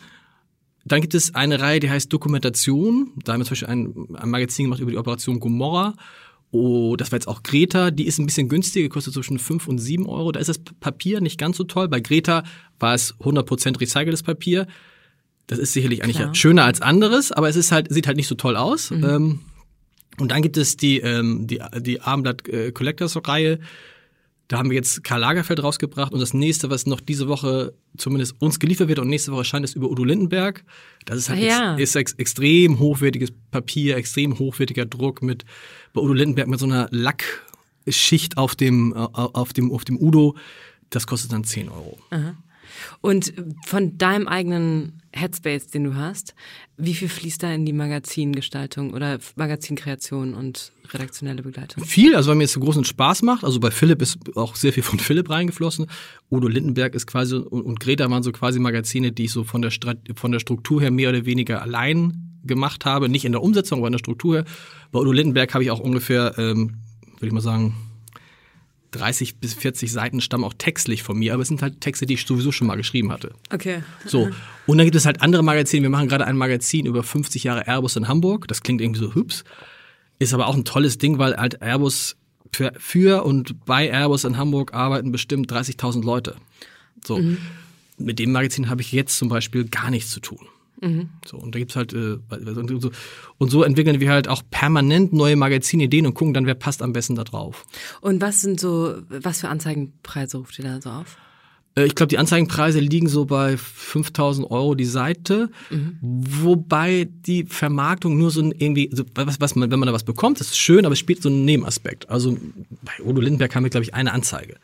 Dann gibt es eine Reihe, die heißt Dokumentation. Da haben wir zum Beispiel ein, ein Magazin gemacht über die Operation Gomorra. Oh, das war jetzt auch Greta. Die ist ein bisschen günstiger, kostet zwischen 5 und 7 Euro. Da ist das Papier nicht ganz so toll. Bei Greta war es 100% recyceltes Papier. Das ist sicherlich eigentlich Klar. schöner als anderes, aber es ist halt, sieht halt nicht so toll aus. Ähm, und dann gibt es die, ähm, die, die Abendblatt äh, Collectors Reihe. Da haben wir jetzt Karl Lagerfeld rausgebracht und das nächste, was noch diese Woche zumindest uns geliefert wird und nächste Woche erscheint, ist über Udo Lindenberg. Das ist halt ja. ex, ist ex, extrem hochwertiges Papier, extrem hochwertiger Druck mit bei Udo Lindenberg mit so einer Lackschicht auf dem, äh, auf dem, auf dem Udo. Das kostet dann 10 Euro. Und von deinem eigenen Headspace, den du hast, wie viel fließt da in die Magazingestaltung oder Magazinkreation und redaktionelle Begleitung? Viel, also weil mir es so großen Spaß macht. Also bei Philipp ist auch sehr viel von Philipp reingeflossen. Udo Lindenberg ist quasi und, und Greta waren so quasi Magazine, die ich so von der, von der Struktur her mehr oder weniger allein gemacht habe. Nicht in der Umsetzung, aber in der Struktur her. Bei Udo Lindenberg habe ich auch ungefähr, ähm, würde ich mal sagen, 30 bis 40 Seiten stammen auch textlich von mir, aber es sind halt Texte, die ich sowieso schon mal geschrieben hatte. Okay. So. Und dann gibt es halt andere Magazine. Wir machen gerade ein Magazin über 50 Jahre Airbus in Hamburg. Das klingt irgendwie so hübsch. Ist aber auch ein tolles Ding, weil halt Airbus für, für und bei Airbus in Hamburg arbeiten bestimmt 30.000 Leute. So. Mit dem Magazin habe ich jetzt zum Beispiel gar nichts zu tun. So, und da gibt's halt, äh, und so, und so entwickeln wir halt auch permanent neue Magazinideen und gucken dann, wer passt am besten da drauf. Und was sind so, was für Anzeigenpreise ruft ihr da so auf? Äh, Ich glaube, die Anzeigenpreise liegen so bei 5000 Euro die Seite, wobei die Vermarktung nur so ein irgendwie, so was, was man, wenn man da was bekommt, das ist schön, aber es spielt so einen Nebenaspekt. Also bei Udo Lindenberg haben wir, glaube ich, eine Anzeige.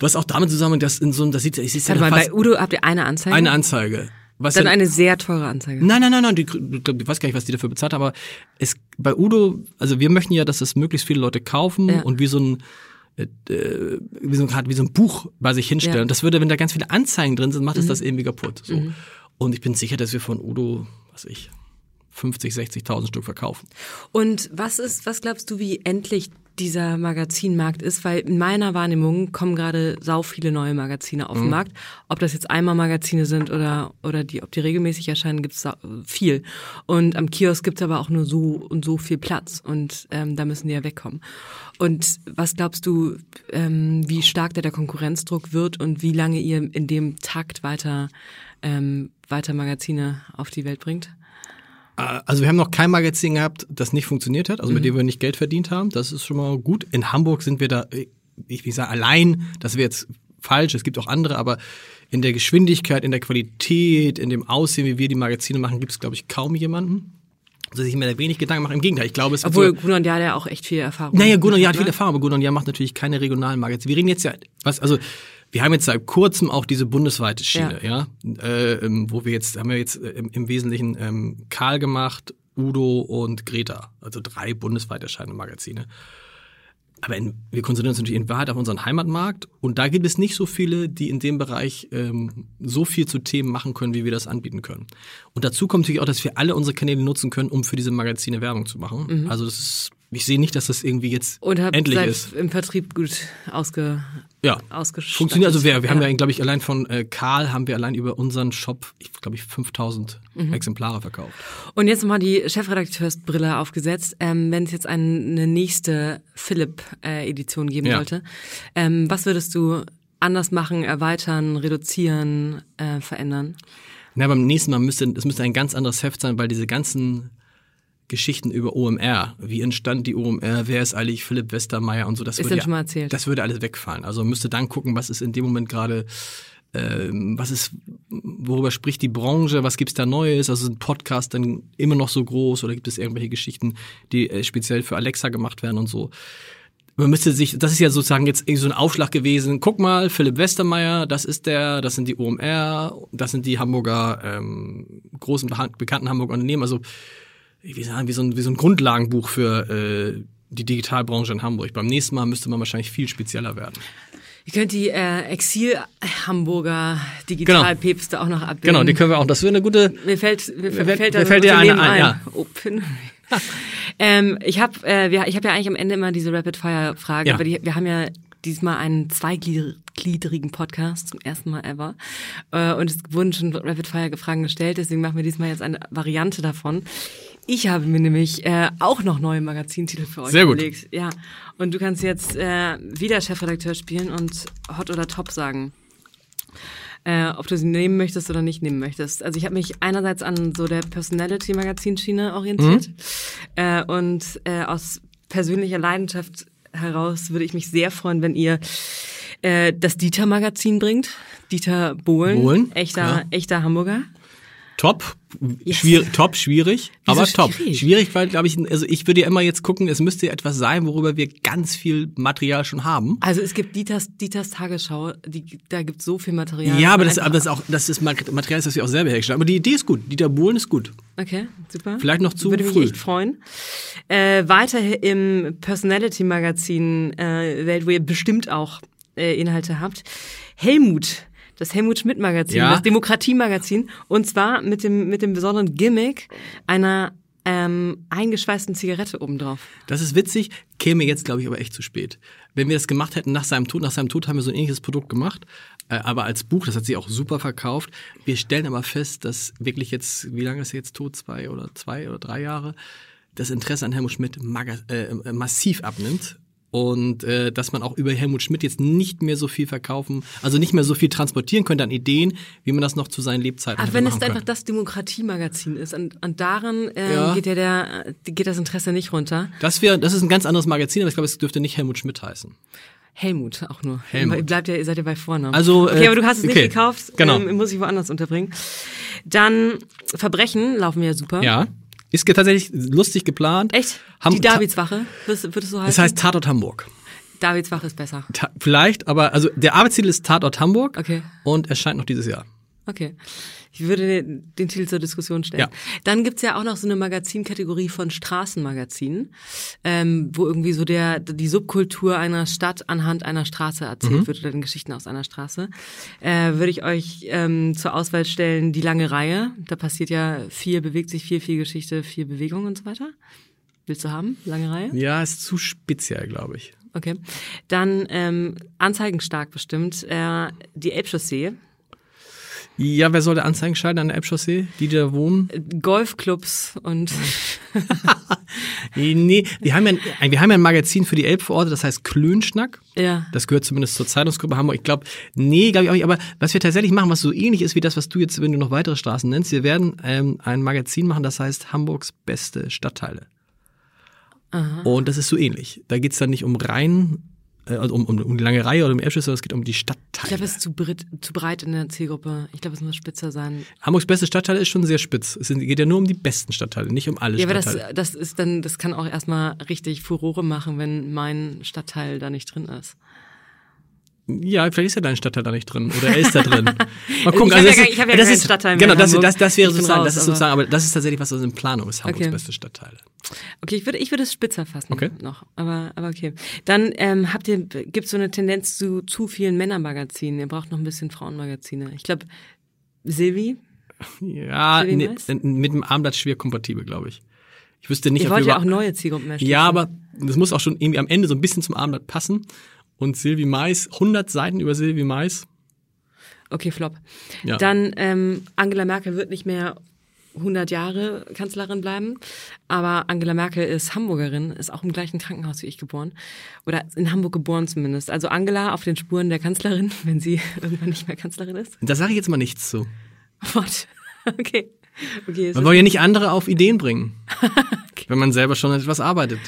Was auch damit zusammenhängt, dass in so einem, das sieht, ich sehe Warte ja mal, fast bei Udo habt ihr eine Anzeige? eine Anzeige. Was Dann ja- eine sehr teure Anzeige. Nein, nein, nein, nein, die, ich weiß gar nicht, was die dafür bezahlt haben, aber es, bei Udo, also wir möchten ja, dass das möglichst viele Leute kaufen Ja. und wie so ein, äh, äh, wie so, grad wie so ein Buch bei sich hinstellen. Ja. Mhm. Und das würde, wenn da ganz viele Anzeigen drin sind, macht es das irgendwie kaputt. So. Und ich bin sicher, dass wir von Udo, was ich, 50, 60.000 Stück verkaufen. Und was ist, was glaubst du, wie endlich dieser Magazinmarkt ist? Weil in meiner Wahrnehmung kommen gerade sau viele neue Magazine auf den Markt. Ob das jetzt einmal Magazine sind oder, oder die, ob die regelmäßig erscheinen, gibt es viel. Und am Kiosk gibt es aber auch nur so und so viel Platz. Und ähm, da müssen die ja wegkommen. Und was glaubst du, ähm, wie stark da der Konkurrenzdruck wird und wie lange ihr in dem Takt weiter, ähm, weiter Magazine auf die Welt bringt? Äh, Also wir haben noch kein Magazin gehabt, das nicht funktioniert hat, also mit dem wir nicht Geld verdient haben. Das ist schon mal gut. In Hamburg sind wir da, ich will sagen, allein, das wäre jetzt falsch, es gibt auch andere, aber in der Geschwindigkeit, in der Qualität, in dem Aussehen, wie wir die Magazine machen, gibt es, glaube ich, kaum jemanden. Also sich mir da wenig Gedanken machen. Im Gegenteil, ich glaube, es Obwohl so, Gunnar ja auch echt viel Erfahrung naja, Gunnar Jahr hat viel Erfahrung, aber Gunnar Jahr macht natürlich keine regionalen Magazine. Wir reden jetzt ja, was, also, wir haben jetzt seit kurzem auch diese bundesweite Schiene, ja, Äh, ähm, wo wir jetzt, haben wir jetzt äh, im, Wesentlichen ähm, Karl gemacht, Udo und Greta, also drei bundesweit erscheinende Magazine. Aber in, wir konzentrieren uns natürlich in Wahrheit auf unseren Heimatmarkt und da gibt es nicht so viele, die in dem Bereich ähm, so viel zu Themen machen können, wie wir das anbieten können. Und dazu kommt natürlich auch, dass wir alle unsere Kanäle nutzen können, um für diese Magazine Werbung zu machen. Also das ist, ich sehe nicht, dass das irgendwie jetzt Und habt endlich seid ist. im Vertrieb gut ausge, Ja, ausgestattet. funktioniert. Also wir, wir haben Ja. ja, glaube ich, allein von äh, Karl haben wir allein über unseren Shop, ich glaube ich, 5000 Mhm. Exemplare verkauft. Und jetzt nochmal die Chefredakteursbrille aufgesetzt. Ähm, Wenn es jetzt eine nächste Philipp-Edition geben Ja. sollte, ähm, was würdest du anders machen, erweitern, reduzieren, äh, verändern? Na, beim nächsten Mal müsste, es müsste ein ganz anderes Heft sein, weil diese ganzen Geschichten über OMR, wie entstand die OMR, wer ist eigentlich Philipp Westermeier und so, das Ist würde schon mal erzählt? das würde alles wegfallen. Also müsste dann gucken, was ist in dem Moment gerade ähm, was ist, worüber spricht die Branche, was gibt's da Neues? Also sind Podcasts dann immer noch so groß oder gibt es irgendwelche Geschichten, die äh, speziell für Alexa gemacht werden und so? Man müsste sich, das ist ja sozusagen jetzt irgendwie so ein Aufschlag gewesen. Guck mal, Philipp Westermeier, das ist der, das sind die OMR, das sind die Hamburger ähm, großen bekannten Hamburger Unternehmen. Also wie sagen, wie so ein, wie so ein Grundlagenbuch für äh, die Digitalbranche in Hamburg. Beim nächsten Mal müsste man wahrscheinlich viel spezieller werden. Ihr könnt die äh, Exil-Hamburger Digitalpäpste genau. auch noch abbilden. Genau, die können wir auch. Das wäre eine gute. Mir fällt, mir, mir fällt, mir fällt dir eine ein. Ja. Open. ähm, ich habe äh, ich hab ja eigentlich am Ende immer diese Rapid-Fire-Frage, ja. aber die, wir haben ja diesmal einen zweigliedrigen Podcast zum ersten Mal ever. Äh, und es wurden schon Rapid-Fire-Fragen gestellt, deswegen machen wir diesmal jetzt eine Variante davon. Ich habe mir nämlich äh, auch noch neue Magazintitel für euch Sehr gut. überlegt. Ja. Und du kannst jetzt äh, wieder Chefredakteur spielen und Hot oder Top sagen. Äh, ob du sie nehmen möchtest oder nicht nehmen möchtest. Also ich habe mich einerseits an so der Personality-Magazinschiene orientiert mhm. äh, und äh, aus persönlicher Leidenschaft heraus würde ich mich sehr freuen, wenn ihr äh, das Dieter-Magazin bringt. Dieter Bohlen, Bohlen echter, ja. echter Hamburger. Top, yes. schwierig, top, schwierig, Wieso aber top. Schwierig, schwierig weil, glaube ich, also ich würde ja immer jetzt gucken, es müsste etwas sein, worüber wir ganz viel Material schon haben. Also es gibt Dieters, Dieters Tagesschau, die, da gibt so viel Material. Ja, aber das, aber das ist auch, das ist Material, das wir auch selber hergestellt haben. Aber die Idee ist gut. Dieter Bohlen ist gut. Okay, super. Vielleicht noch zu Würde früh. Würde mich echt freuen. Äh, weiter im Personality-Magazin äh, Welt, wo ihr bestimmt auch äh, Inhalte habt. Helmut das Helmut Schmidt Magazin, ja. das Demokratie Magazin und zwar mit dem mit dem besonderen Gimmick einer ähm, eingeschweißten Zigarette obendrauf. Das ist witzig, käme jetzt glaube ich aber echt zu spät. Wenn wir das gemacht hätten nach seinem Tod, nach seinem Tod haben wir so ein ähnliches Produkt gemacht, äh, aber als Buch, das hat sich auch super verkauft. Wir stellen aber fest, dass wirklich jetzt, wie lange ist er jetzt tot, zwei oder zwei oder drei Jahre, das Interesse an Helmut Schmidt äh, massiv abnimmt und äh, dass man auch über Helmut Schmidt jetzt nicht mehr so viel verkaufen, also nicht mehr so viel transportieren könnte an Ideen, wie man das noch zu seinen Lebzeiten Ach, wenn es einfach das Demokratiemagazin ist und, und daran äh, ja. geht ja der geht das Interesse nicht runter. Das wäre, das ist ein ganz anderes Magazin, aber ich glaube, es dürfte nicht Helmut Schmidt heißen. Helmut auch nur. Helmut. Ihr bleibt ja, ihr seid ja bei Vornamen. Also, okay, aber du hast es okay. nicht gekauft. Genau. Ähm, muss ich woanders unterbringen. Dann Verbrechen laufen ja super. Ja. Ist tatsächlich lustig geplant. Echt? Ham die Davidswache, wird es so heißen? Das heißt Tatort Hamburg. Davidswache ist besser. Ta vielleicht, aber also der Arbeitstitel ist Tatort Hamburg okay. und erscheint noch dieses Jahr. Okay. Ich würde den, Titel zur Diskussion stellen. Ja. Dann gibt's ja auch noch so eine Magazinkategorie von Straßenmagazinen, ähm, wo irgendwie so der die Subkultur einer Stadt anhand einer Straße erzählt mhm. wird oder den Geschichten aus einer Straße. Äh, würde ich euch ähm, zur Auswahl stellen die lange Reihe. Da passiert ja viel, bewegt sich viel, viel Geschichte, viel Bewegung und so weiter. Willst du haben? Lange Reihe? Ja, ist zu speziell, glaube ich. Okay. Dann ähm, anzeigenstark bestimmt äh, die Elbchaussee ja, wer soll der Anzeigen schalten an der Elbchaussee? Die, da wohnen? Golfclubs und. nee, wir haben, ja, ein, wir haben ja ein Magazin für die Elbvororte, das heißt Klönschnack. Ja. Das gehört zumindest zur Zeitungsgruppe Hamburg. Ich glaube, nee, glaube ich auch nicht. Aber was wir tatsächlich machen, was so ähnlich ist wie das, was du jetzt, wenn du noch weitere Straßen nennst, wir werden ähm, ein Magazin machen, das heißt Hamburgs beste Stadtteile. Aha. Und das ist so ähnlich. Da geht's dann nicht um rein äh, also um, um, um die lange Reihe oder um Erbschüsse, sondern es geht um die Stadtteile. Ich glaube, es ist zu, breit, zu breit in der Zielgruppe. Ich glaube, es muss spitzer sein. Hamburgs beste Stadtteile ist schon sehr spitz. Es geht ja nur um die besten Stadtteile, nicht um alle ja, Stadtteile. Ja, aber das, das ist dann, das kann auch erstmal richtig Furore machen, wenn mein Stadtteil da nicht drin ist. Ja, vielleicht ist ja dein Stadtteil da nicht drin oder er ist da drin. Mal gucken. Ich also habe ja, ich hab ja das ist, Stadtteil Genau, das, das, das wäre sozusagen, raus, das ist sozusagen, aber das ist tatsächlich was, was in Planung ist, Hamburgs okay. beste Stadtteile. Okay, ich würde, ich würde es spitzer fassen okay. noch, aber, aber okay. Dann ähm, habt ihr, gibt so eine Tendenz zu zu vielen Männermagazinen. Ihr braucht noch ein bisschen Frauenmagazine. Ich glaube, Silvi. Ja, ne, mit dem Armblatt schwer kompatibel, glaube ich. Ich wüsste nicht, Ihr wollt ja auch neue Zielgruppen erschließen. Ja, aber das muss auch schon irgendwie am Ende so ein bisschen zum Armblatt passen und Sylvie Mais, 100 Seiten über Sylvie Mais. Okay, Flop. Ja. Dann ähm, Angela Merkel wird nicht mehr 100 Jahre Kanzlerin bleiben, aber Angela Merkel ist Hamburgerin, ist auch im gleichen Krankenhaus wie ich geboren oder in Hamburg geboren zumindest. Also Angela auf den Spuren der Kanzlerin, wenn sie irgendwann nicht mehr Kanzlerin ist. Da sage ich jetzt mal nichts zu. What? Okay. okay man soll ja nicht andere auf Ideen bringen, okay. wenn man selber schon etwas arbeitet.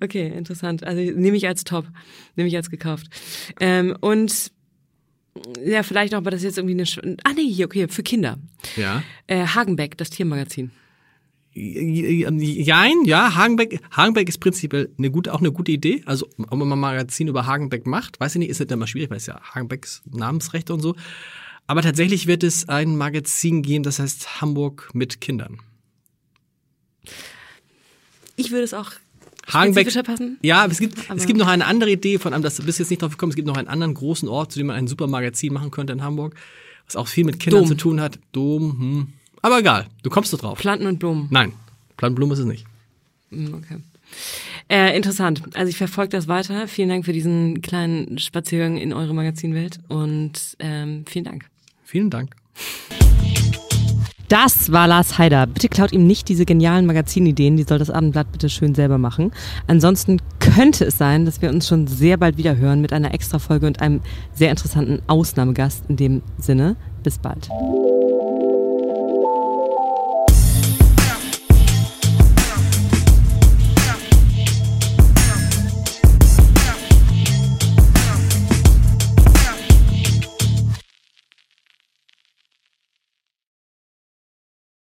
Okay, interessant. Also nehme ich als top, nehme ich als gekauft. Ähm, und ja, vielleicht auch, aber das ist jetzt irgendwie eine. Sch ah, nee, hier, okay, für Kinder. Ja. Äh, Hagenbeck, das Tiermagazin. Jein, ja, Hagenbeck, Hagenbeck ist prinzipiell eine gute, auch eine gute Idee. Also, ob man mal ein Magazin über Hagenbeck macht, weiß ich nicht, ist das immer schwierig, weil es ja Hagenbecks Namensrechte und so. Aber tatsächlich wird es ein Magazin geben, das heißt Hamburg mit Kindern. Ich würde es auch Hagenbeck. passen. Ja, es gibt, Aber- es gibt noch eine andere Idee von einem, das bist jetzt nicht drauf gekommen, es gibt noch einen anderen großen Ort, zu dem man ein super Magazin machen könnte in Hamburg, was auch viel mit Kindern Dom. zu tun hat. Dom, hm. Aber egal, du kommst da drauf. Planten und Blumen. Nein, Planblume ist es nicht. Hm, Okay. Äh, interessant. Also ich verfolge das weiter. Vielen Dank für diesen kleinen Spaziergang in eure Magazinwelt und ähm, vielen Dank. Vielen Dank. Das war Lars Haider. Bitte klaut ihm nicht diese genialen Magazinideen, die soll das Abendblatt bitte schön selber machen. Ansonsten könnte es sein, dass wir uns schon sehr bald wieder hören mit einer Extra-Folge und einem sehr interessanten Ausnahmegast in dem Sinne. Bis bald.